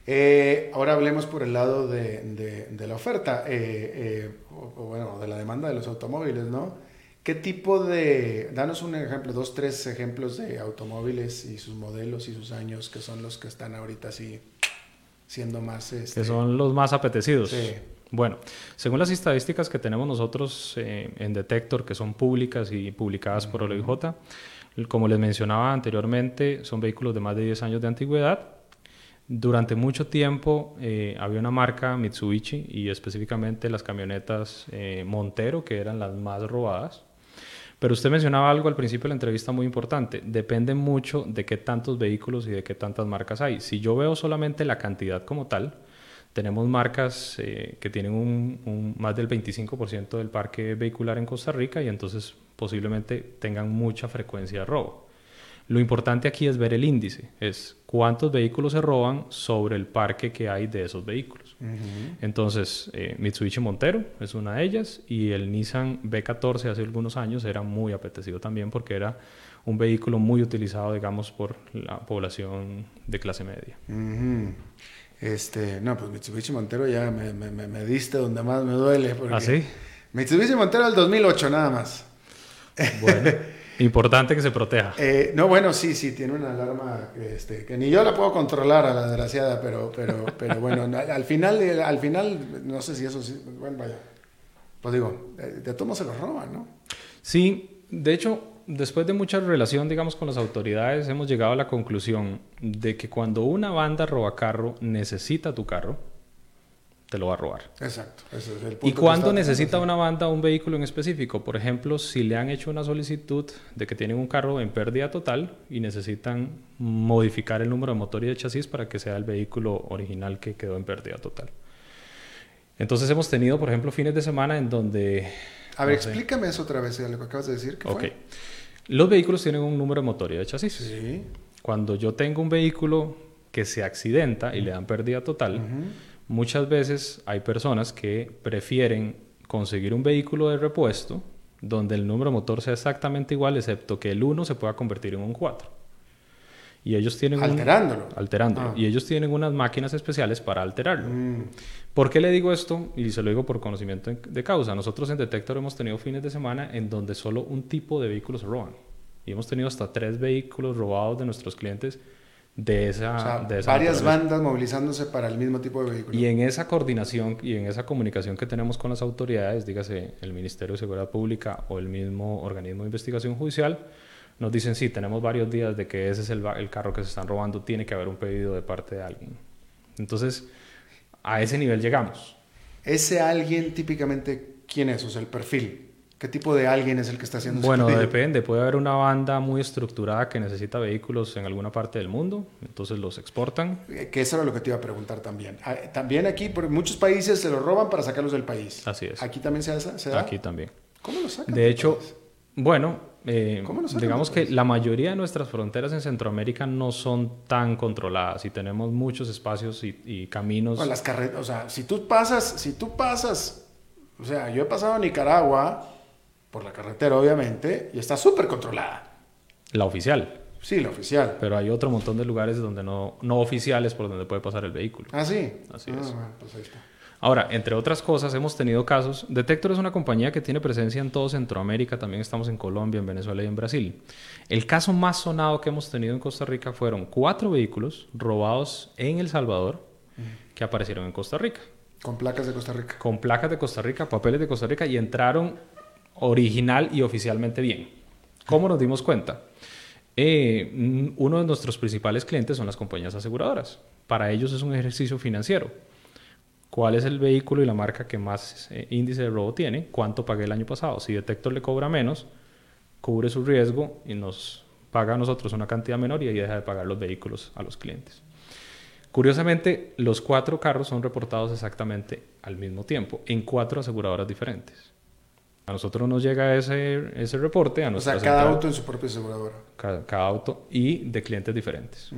Eh, ahora hablemos por el lado de, de- de la oferta, eh, eh, o, o bueno, de la demanda de los automóviles, ¿no? ¿Qué tipo de, danos un ejemplo, dos, tres ejemplos de automóviles y sus modelos y sus años que son los que están ahorita así siendo más... Este, que son los más apetecidos. Sí. Bueno, según las estadísticas que tenemos nosotros eh, en Detector, que son públicas y publicadas por OLJ, como les mencionaba anteriormente, son vehículos de más de 10 años de antigüedad, Durante mucho tiempo eh, había una marca Mitsubishi y específicamente las camionetas eh, Montero, que eran las más robadas. Pero usted mencionaba algo al principio de la entrevista muy importante. Depende mucho de qué tantos vehículos y de qué tantas marcas hay. Si yo veo solamente la cantidad como tal, tenemos marcas eh, que tienen más del 25% del parque vehicular en Costa Rica y entonces posiblemente tengan mucha frecuencia de robo. Lo importante aquí es ver el índice, es cuántos vehículos se roban sobre el parque que hay de esos vehículos. Entonces, eh, Mitsubishi Montero es una de ellas y el Nissan B14 hace algunos años era muy apetecido también porque era un vehículo muy utilizado, digamos, por la población de clase media. Este, no, pues Mitsubishi Montero ya me, me, me diste donde más me duele. ¿Ah, sí? Mitsubishi Montero del 2008 nada más. Bueno, importante que se proteja. Eh, no, bueno, sí, sí, tiene una alarma este, que ni yo la puedo controlar a la desgraciada, pero, pero, pero bueno, al final, al final, no sé si eso sí, bueno, vaya. Pues digo, de todos se los roban, ¿no? Sí, de hecho, después de mucha relación, digamos, con las autoridades, hemos llegado a la conclusión de que cuando una banda roba carro, necesita tu carro, te lo va a robar. Exacto. ¿Y cuando necesita una banda un vehículo en específico? Por ejemplo, si le han hecho una solicitud de que tienen un carro en pérdida total y necesitan modificar el número de motor y de chasis para que sea el vehículo original que quedó en pérdida total. Entonces hemos tenido, por ejemplo, fines de semana en donde... A ver, explícame eso otra vez, lo que acabas de decir. ¿qué ok. Los vehículos tienen un número de motor y de chasis. Sí. Cuando yo tengo un vehículo que se accidenta y le dan pérdida total, muchas veces hay personas que prefieren conseguir un vehículo de repuesto donde el número de motor sea exactamente igual, excepto que el 1 se pueda convertir en un 4. Y ellos tienen alterándolo. alterándolo. Ah. Y ellos tienen unas máquinas especiales para alterarlo. Mm. ¿Por qué le digo esto? Y se lo digo por conocimiento de causa. Nosotros en Detector hemos tenido fines de semana en donde solo un tipo de vehículos roban. Y hemos tenido hasta tres vehículos robados de nuestros clientes de esa, varias bandas movilizándose para el mismo tipo de vehículo. Y en esa coordinación y en esa comunicación que tenemos con las autoridades, dígase el Ministerio de Seguridad Pública o el mismo organismo de investigación judicial, nos dicen sí, tenemos varios días de que ese es el, el carro que se están robando, tiene que haber un pedido de parte de alguien. Entonces, a ese nivel llegamos. Ese alguien típicamente, ¿quién es? O sea, el perfil. ¿Qué tipo de alguien es el que está haciendo Bueno, depende. Puede haber una banda muy estructurada que necesita vehículos en alguna parte del mundo, entonces los exportan. Eh, que eso era lo que te iba a preguntar también. Ah, también aquí, por muchos países se los roban para sacarlos del país. Así es. ¿Aquí también se, hace, se da? Aquí también. ¿Cómo lo sacan? De hecho, bueno, eh, digamos que la mayoría de nuestras fronteras en Centroamérica no son tan controladas y tenemos muchos espacios y, caminos. Con las carreteras, o sea, si tú pasas, si tú pasas, o sea, yo he pasado a Nicaragua por la carretera, obviamente, y está súper controlada. La oficial. Sí, la oficial. Pero hay otro montón de lugares donde no, no oficiales por donde puede pasar el vehículo. Ah, sí. Así ah, es. pues ahí está. Ahora, entre otras cosas, hemos tenido casos. Detector es una compañía que tiene presencia en todo Centroamérica, también estamos en Colombia, en Venezuela y en Brasil. El caso más sonado que hemos tenido en Costa Rica fueron cuatro vehículos robados en El Salvador que aparecieron en Costa Rica. Con placas de Costa Rica. Con placas de Costa Rica, papeles de Costa Rica y entraron original y oficialmente bien. ¿Cómo nos dimos cuenta? Eh, uno de nuestros principales clientes son las compañías aseguradoras. Para ellos es un ejercicio financiero. ¿Cuál es el vehículo y la marca que más eh, índice de robo tiene? ¿Cuánto pagué el año pasado? Si Detector le cobra menos, cubre su riesgo y nos paga a nosotros una cantidad menor y ahí deja de pagar los vehículos a los clientes. Curiosamente, los cuatro carros son reportados exactamente al mismo tiempo en cuatro aseguradoras diferentes. A nosotros nos llega ese, ese reporte. A o sea, cada auto en su propia aseguradora. Cada, auto y de clientes diferentes.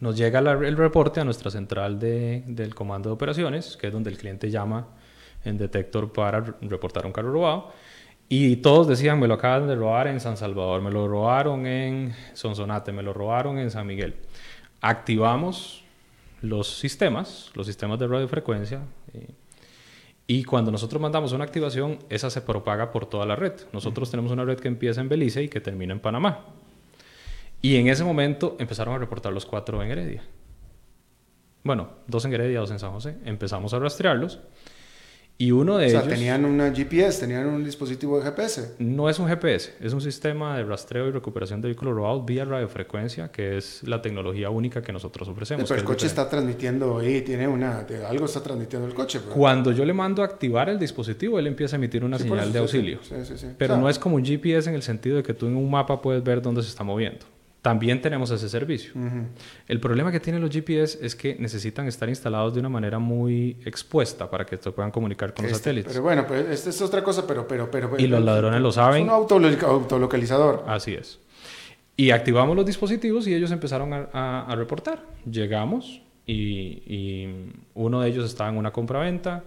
Nos llega el reporte a nuestra central de, del comando de operaciones, que es donde el cliente llama en detector para reportar un carro robado. Y todos decían, me lo acaban de robar en San Salvador, me lo robaron en Sonsonate, me lo robaron en San Miguel. Activamos los sistemas, los sistemas de radiofrecuencia. Eh, y cuando nosotros mandamos una activación, esa se propaga por toda la red. Nosotros tenemos una red que empieza en Belice y que termina en Panamá. Y en ese momento empezaron a reportar los cuatro en Heredia. Bueno, dos en Heredia, dos en San José. Empezamos a rastrearlos Y uno de o sea, ellos... tenían una GPS, tenían un dispositivo de GPS. No es un GPS, es un sistema de rastreo y recuperación de vehículos robados vía radiofrecuencia, que es la tecnología única que nosotros ofrecemos. Pero el coche está transmitiendo ahí, tiene una, algo está transmitiendo el coche. pero- Cuando yo le mando a activar el dispositivo, él empieza a emitir una Sí, señal eso, de auxilio. sí, sí, sí. Pero O sea, no es como un GPS en el sentido de que tú en un mapa puedes ver dónde se está moviendo. También tenemos ese servicio. El problema que tienen los GPS es que necesitan estar instalados de una manera muy expuesta para que se puedan comunicar con los Este, satélites. Pero bueno, pues esta es otra cosa, pero... pero, pero Y los ladrones lo saben. Es un autolo- autolocalizador. Así es. Y activamos los dispositivos y ellos empezaron a, a- a reportar. Llegamos y, y uno de ellos estaba en una compraventa,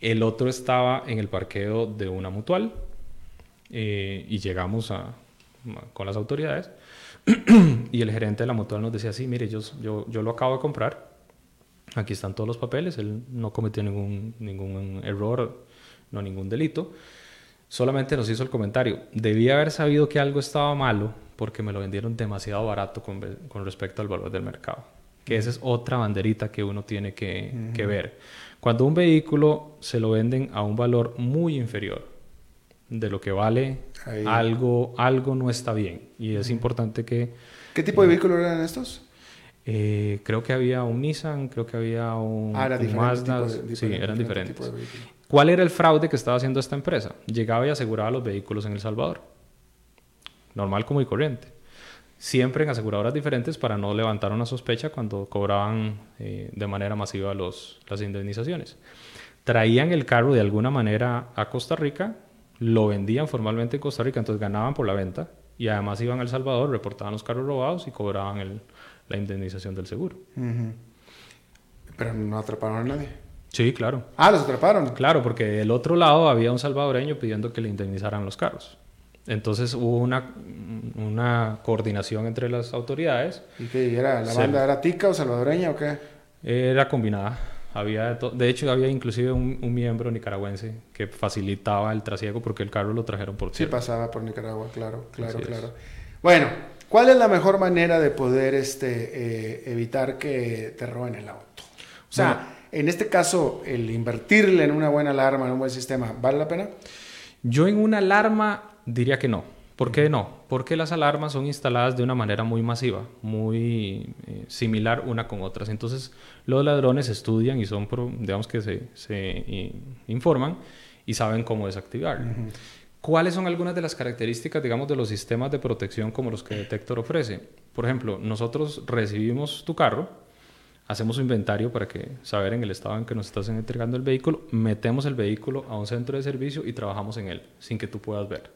el otro estaba en el parqueo de una mutual eh, y llegamos a- con las autoridades y el gerente de la mutual nos decía, sí, mire, yo, yo, yo lo acabo de comprar, aquí están todos los papeles, él no cometió ningún, ningún error, no ningún delito. Solamente nos hizo el comentario. Debía haber sabido que algo estaba malo porque me lo vendieron demasiado barato con, respecto al valor del mercado. Que esa es otra banderita que uno tiene que, que ver. Cuando un vehículo se lo venden a un valor muy inferior de lo que vale, Ahí. algo, algo no está bien. Y es importante que... ¿Qué tipo de vehículos eran estos? eh, creo que había un Nissan, creo que había un, Ah, era un Mazda. de- sí, diferente- eran diferente diferentes. vehículo. ¿Cuál era el fraude que estaba haciendo esta empresa? Llegaba y aseguraba los vehículos en El Salvador. Normal como y corriente. Siempre en aseguradoras diferentes para no levantar una sospecha cuando cobraban eh, de manera masiva los, las indemnizaciones. Traían el carro de alguna manera a Costa Rica, lo vendían formalmente en Costa Rica, entonces ganaban por la venta y además iban a El Salvador, reportaban los carros robados y cobraban el- la indemnización del seguro. Pero no atraparon a nadie. Sí, claro. Ah, los atraparon. Claro, porque del otro lado había un salvadoreño pidiendo que le indemnizaran los carros. Entonces hubo una, una coordinación entre las autoridades. ¿Y qué era? ¿La banda era tica o salvadoreña o qué? Era combinada. Había de, de hecho, había inclusive un, un miembro nicaragüense que facilitaba el trasiego porque el carro lo trajeron por Sí, tierra. pasaba por Nicaragua, claro, claro, Así es. claro. Bueno, ¿cuál es la mejor manera de poder este, eh, evitar que te roben el auto? O sea, en este caso, el invertirle en una buena alarma, en un buen sistema, ¿vale la pena? Yo en una alarma diría que no. ¿Por qué no? Porque las alarmas son instaladas de una manera muy masiva, muy eh, similar una con otras. Entonces los ladrones estudian y son, pro- digamos que se, se i- informan y saben cómo desactivarlo. ¿Cuáles son algunas de las características, digamos, de los sistemas de protección como los que Detector ofrece? Por ejemplo, nosotros recibimos tu carro, hacemos un inventario para que saber en el estado en que nos estás entregando el vehículo, metemos el vehículo a un centro de servicio y trabajamos en él, sin que tú puedas ver.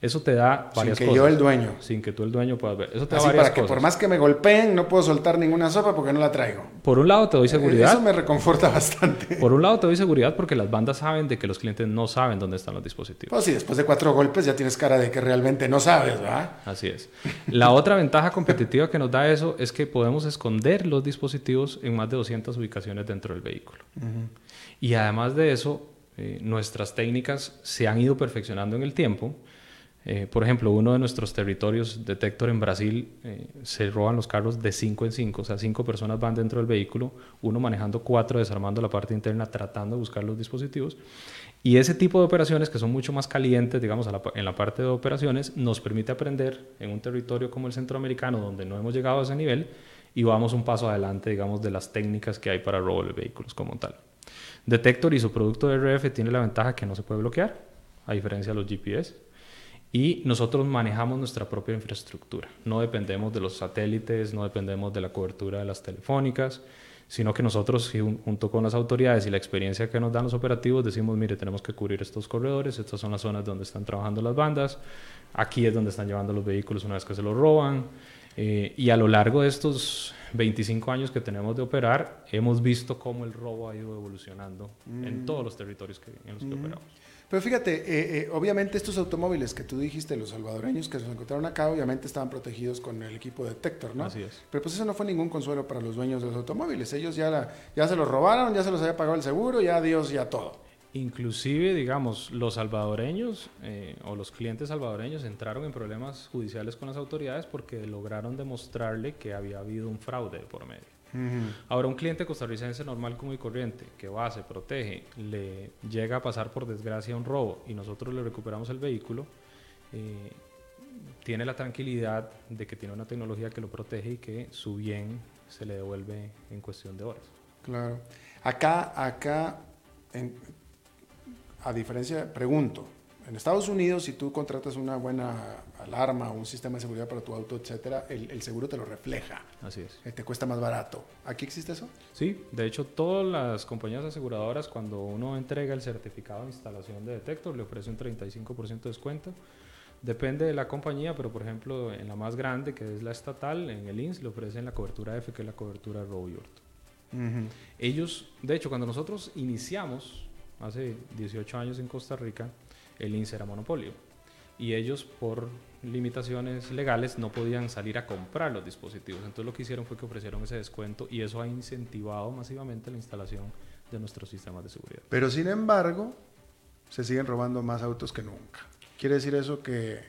Eso te da Sin varias que cosas. yo, el dueño. Sin que tú el dueño puedas ver. Eso te da varias para que cosas. por más que me golpeen, no puedo soltar ninguna sopa porque no la traigo. Por un lado te doy seguridad. Eso me reconforta bastante. Por un lado te doy seguridad porque las bandas saben de que los clientes no saben dónde están los dispositivos. Pues sí, después de cuatro golpes ya tienes cara de que realmente no sabes, ¿verdad? Así es. La otra ventaja competitiva que nos da eso es que podemos esconder los dispositivos en más de 200 ubicaciones dentro del vehículo. Y además de eso, eh, nuestras técnicas se han ido perfeccionando en el tiempo. Eh, por ejemplo, uno de nuestros territorios, Detector en Brasil, eh, se roban los carros de 5 en 5, o sea, cinco personas van dentro del vehículo, uno manejando cuatro, desarmando la parte interna, tratando de buscar los dispositivos. Y ese tipo de operaciones, que son mucho más calientes, digamos, la en la parte de operaciones, nos permite aprender en un territorio como el centroamericano, donde no hemos llegado a ese nivel, y vamos un paso adelante, digamos, de las técnicas que hay para robo de vehículos como tal. Detector y su producto de RF tiene la ventaja que no se puede bloquear, a diferencia de los GPS. Y nosotros manejamos nuestra propia infraestructura. No dependemos de los satélites, no dependemos de la cobertura de las telefónicas, sino que nosotros, junto con las autoridades y la experiencia que nos dan los operativos, decimos, mire, tenemos que cubrir estos corredores, estas son las zonas donde están trabajando las bandas, aquí es donde están llevando los vehículos una vez que se los roban. Eh, y a lo largo de estos 25 años que tenemos de operar, hemos visto cómo el robo ha ido evolucionando en todos los territorios que, en los que operamos. Pero fíjate, eh, eh, obviamente estos automóviles que tú dijiste, los salvadoreños que se encontraron acá, obviamente estaban protegidos con el equipo Detector, ¿no? Así es. Pero pues eso no fue ningún consuelo para los dueños de los automóviles. Ellos ya, la- ya se los robaron, ya se los había pagado el seguro, ya Dios, ya todo. Inclusive, digamos, los salvadoreños eh, o los clientes salvadoreños entraron en problemas judiciales con las autoridades porque lograron demostrarle que había habido un fraude por medio. Ahora, un cliente costarricense normal, como y corriente, que va, se protege, le llega a pasar por desgracia un robo y nosotros le recuperamos el vehículo, eh, tiene la tranquilidad de que tiene una tecnología que lo protege y que su bien se le devuelve en cuestión de horas. Claro. Acá, acá, a diferencia, pregunto, en Estados Unidos, si tú contratas una buena alarma o un sistema de seguridad para tu auto, etcétera, el, seguro te lo refleja. Así es. Eh, te cuesta más barato. ¿Aquí existe eso? Sí, de hecho, todas las compañías aseguradoras, cuando uno entrega el certificado de instalación de detector, le ofrece un 35% de descuento. Depende de la compañía, pero por ejemplo, en la más grande, que es la estatal, en el INS, le ofrecen la cobertura F, que es la cobertura robo y Ellos, de hecho, cuando nosotros iniciamos, hace 18 años en Costa Rica, el INS era monopolio. Y ellos, por limitaciones legales, no podían salir a comprar los dispositivos. Entonces lo que hicieron fue que ofrecieron ese descuento y eso ha incentivado masivamente la instalación de nuestros sistemas de seguridad. Pero sin embargo, se siguen robando más autos que nunca. ¿Quiere decir eso que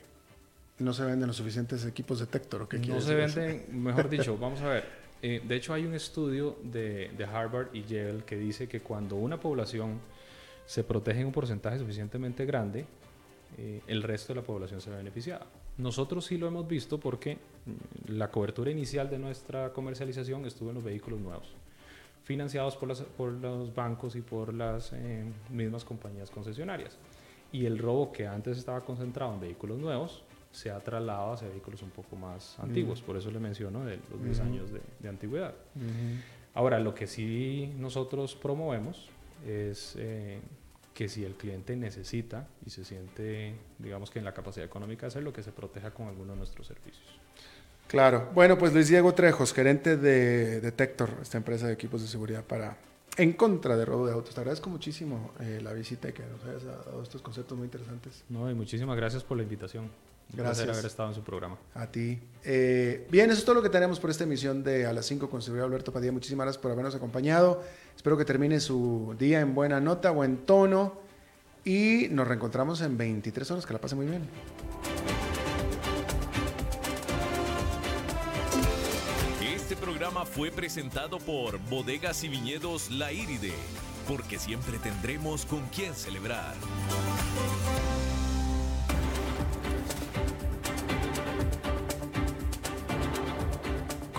no se venden los suficientes equipos detector? ¿o qué no se venden, mejor dicho, vamos a ver. Eh, de hecho, hay un estudio de, de, Harvard y Yale que dice que cuando una población se protege en un porcentaje suficientemente grande, eh, el resto de la población se ve beneficiada. Nosotros sí lo hemos visto porque mm, la cobertura inicial de nuestra comercialización estuvo en los vehículos nuevos, financiados por, por los bancos y por las eh, mismas compañías concesionarias y el robo que antes estaba concentrado en vehículos nuevos se ha trasladado hacia vehículos un poco más antiguos. Por eso le menciono de los 10 años de, antigüedad. Ahora, lo que sí nosotros promovemos es eh, que si el cliente necesita y se siente, digamos que en la capacidad económica de hacerlo, que se proteja con alguno de nuestros servicios. Claro. Bueno, pues Luis Diego Trejos, gerente de Detector, esta empresa de equipos de seguridad para en contra de robo de autos. Te agradezco muchísimo eh, la visita y que nos hayas dado estos conceptos muy interesantes. No, y muchísimas gracias por la invitación. Gracias. por haber estado en su programa. A ti. Eh, bien, eso es todo lo que tenemos por esta emisión de A las 5 con seguridad Alberto Padilla. Muchísimas gracias por habernos acompañado. Espero que termine su día en buena nota, buen tono. Y nos reencontramos en 23 horas. Que la pase muy bien. programa fue presentado por Bodegas y Viñedos La Iride, porque siempre tendremos con quién celebrar.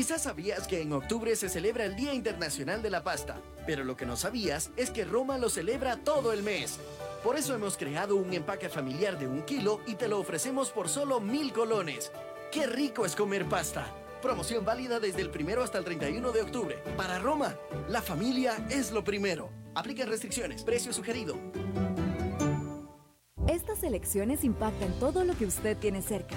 Quizás sabías que en octubre se celebra el Día Internacional de la Pasta, pero lo que no sabías es que Roma lo celebra todo el mes. Por eso hemos creado un empaque familiar de un kilo y te lo ofrecemos por solo mil colones. ¡Qué rico es comer pasta! Promoción válida desde el primero hasta el 31 de octubre. Para Roma, la familia es lo primero. Apliquen restricciones. Precio sugerido. Estas elecciones impactan todo lo que usted tiene cerca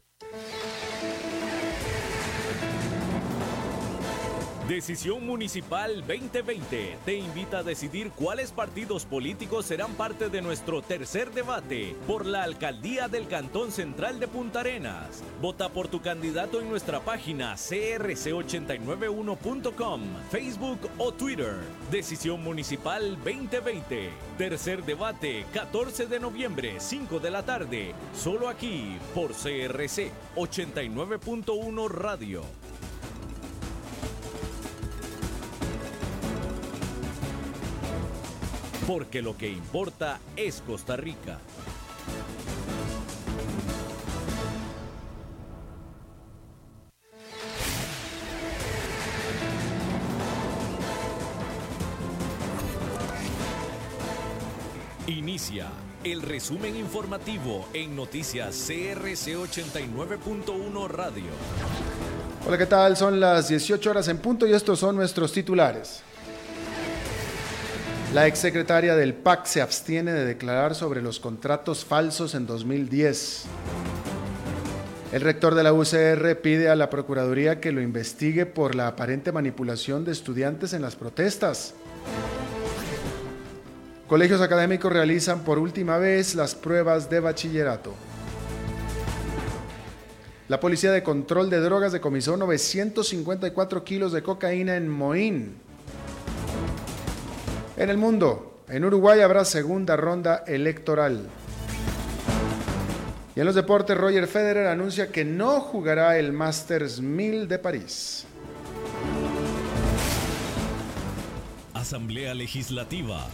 you Decisión Municipal 2020 te invita a decidir cuáles partidos políticos serán parte de nuestro tercer debate por la alcaldía del Cantón Central de Punta Arenas. Vota por tu candidato en nuestra página crc891.com, Facebook o Twitter. Decisión Municipal 2020. Tercer debate, 14 de noviembre, 5 de la tarde. Solo aquí por CRC 89.1 Radio. Porque lo que importa es Costa Rica. Inicia el resumen informativo en noticias CRC 89.1 Radio. Hola, ¿qué tal? Son las 18 horas en punto y estos son nuestros titulares. La exsecretaria del PAC se abstiene de declarar sobre los contratos falsos en 2010. El rector de la UCR pide a la Procuraduría que lo investigue por la aparente manipulación de estudiantes en las protestas. Colegios académicos realizan por última vez las pruebas de bachillerato. La Policía de Control de Drogas decomisó 954 kilos de cocaína en Moín. En el mundo, en Uruguay habrá segunda ronda electoral. Y en los deportes, Roger Federer anuncia que no jugará el Masters 1000 de París. Asamblea Legislativa.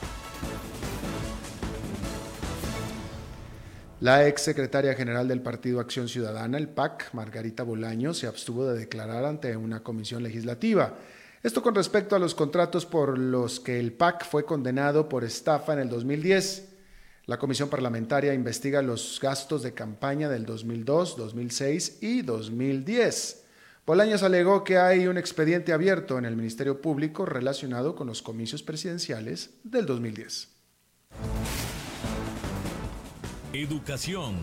La ex secretaria general del Partido Acción Ciudadana, el PAC, Margarita Bolaño, se abstuvo de declarar ante una comisión legislativa. Esto con respecto a los contratos por los que el PAC fue condenado por estafa en el 2010. La comisión parlamentaria investiga los gastos de campaña del 2002, 2006 y 2010. Bolaños alegó que hay un expediente abierto en el Ministerio Público relacionado con los comicios presidenciales del 2010. Educación.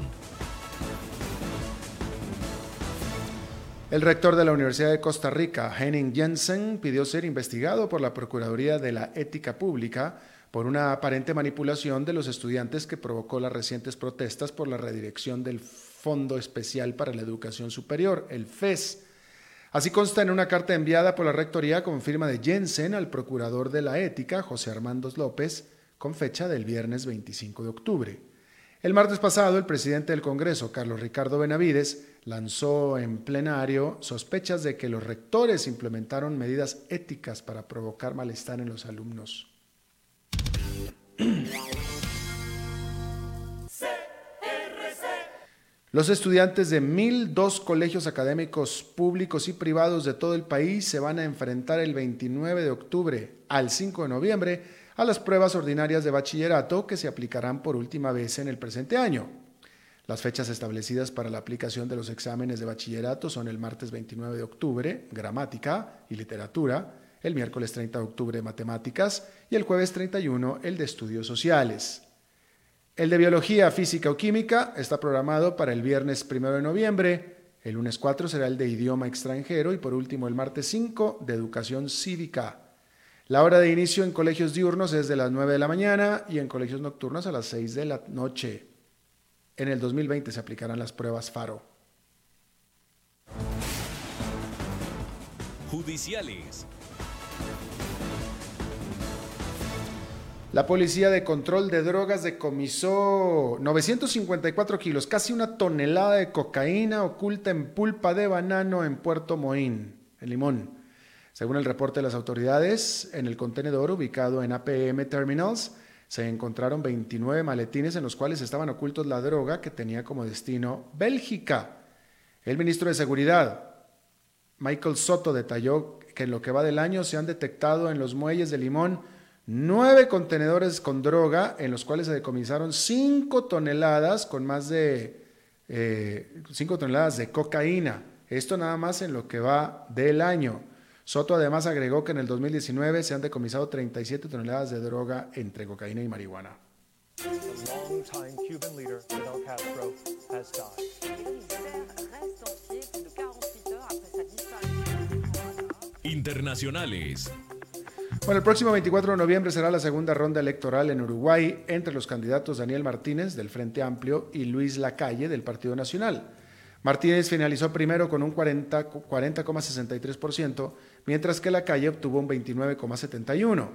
El rector de la Universidad de Costa Rica, Henning Jensen, pidió ser investigado por la Procuraduría de la Ética Pública por una aparente manipulación de los estudiantes que provocó las recientes protestas por la redirección del Fondo Especial para la Educación Superior, el FES. Así consta en una carta enviada por la Rectoría con firma de Jensen al Procurador de la Ética, José Armando López, con fecha del viernes 25 de octubre. El martes pasado, el presidente del Congreso, Carlos Ricardo Benavides, lanzó en plenario sospechas de que los rectores implementaron medidas éticas para provocar malestar en los alumnos. Los estudiantes de 1.002 colegios académicos públicos y privados de todo el país se van a enfrentar el 29 de octubre al 5 de noviembre a las pruebas ordinarias de bachillerato que se aplicarán por última vez en el presente año. Las fechas establecidas para la aplicación de los exámenes de bachillerato son el martes 29 de octubre, gramática y literatura, el miércoles 30 de octubre, matemáticas y el jueves 31, el de estudios sociales. El de biología, física o química está programado para el viernes 1 de noviembre, el lunes 4 será el de idioma extranjero y por último el martes 5 de educación cívica. La hora de inicio en colegios diurnos es de las 9 de la mañana y en colegios nocturnos a las 6 de la noche. En el 2020 se aplicarán las pruebas FARO. Judiciales. La Policía de Control de Drogas decomisó 954 kilos, casi una tonelada de cocaína oculta en pulpa de banano en Puerto Moín, en Limón. Según el reporte de las autoridades, en el contenedor ubicado en APM Terminals se encontraron 29 maletines en los cuales estaban ocultos la droga que tenía como destino Bélgica. El ministro de Seguridad, Michael Soto, detalló que en lo que va del año se han detectado en los muelles de Limón nueve contenedores con droga en los cuales se decomisaron 5 toneladas con más de 5 eh, toneladas de cocaína. Esto nada más en lo que va del año. Soto además agregó que en el 2019 se han decomisado 37 toneladas de droga entre cocaína y marihuana. Internacionales. Bueno, el próximo 24 de noviembre será la segunda ronda electoral en Uruguay entre los candidatos Daniel Martínez del Frente Amplio y Luis Lacalle del Partido Nacional. Martínez finalizó primero con un 40,63%, mientras que la calle obtuvo un 29,71%.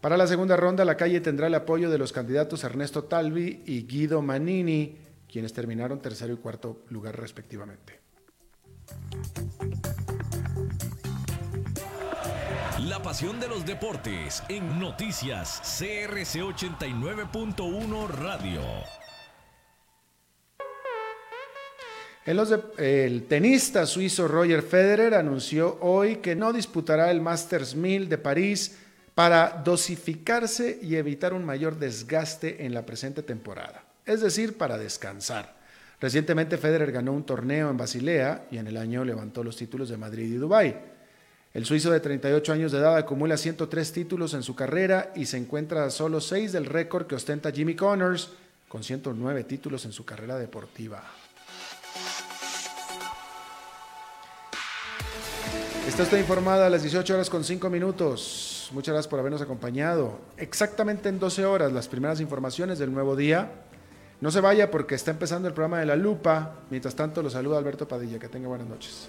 Para la segunda ronda, la calle tendrá el apoyo de los candidatos Ernesto Talvi y Guido Manini, quienes terminaron tercero y cuarto lugar respectivamente. La pasión de los deportes en noticias CRC 89.1 Radio. El tenista suizo Roger Federer anunció hoy que no disputará el Masters 1000 de París para dosificarse y evitar un mayor desgaste en la presente temporada, es decir, para descansar. Recientemente Federer ganó un torneo en Basilea y en el año levantó los títulos de Madrid y Dubái. El suizo de 38 años de edad acumula 103 títulos en su carrera y se encuentra a solo 6 del récord que ostenta Jimmy Connors, con 109 títulos en su carrera deportiva. Está usted informada a las 18 horas con 5 minutos. Muchas gracias por habernos acompañado. Exactamente en 12 horas las primeras informaciones del nuevo día. No se vaya porque está empezando el programa de la lupa. Mientras tanto, lo saluda Alberto Padilla. Que tenga buenas noches.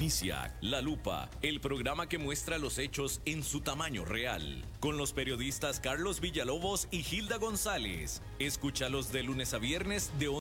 Inicia La Lupa, el programa que muestra los hechos en su tamaño real, con los periodistas Carlos Villalobos y Gilda González. Escúchalos de lunes a viernes de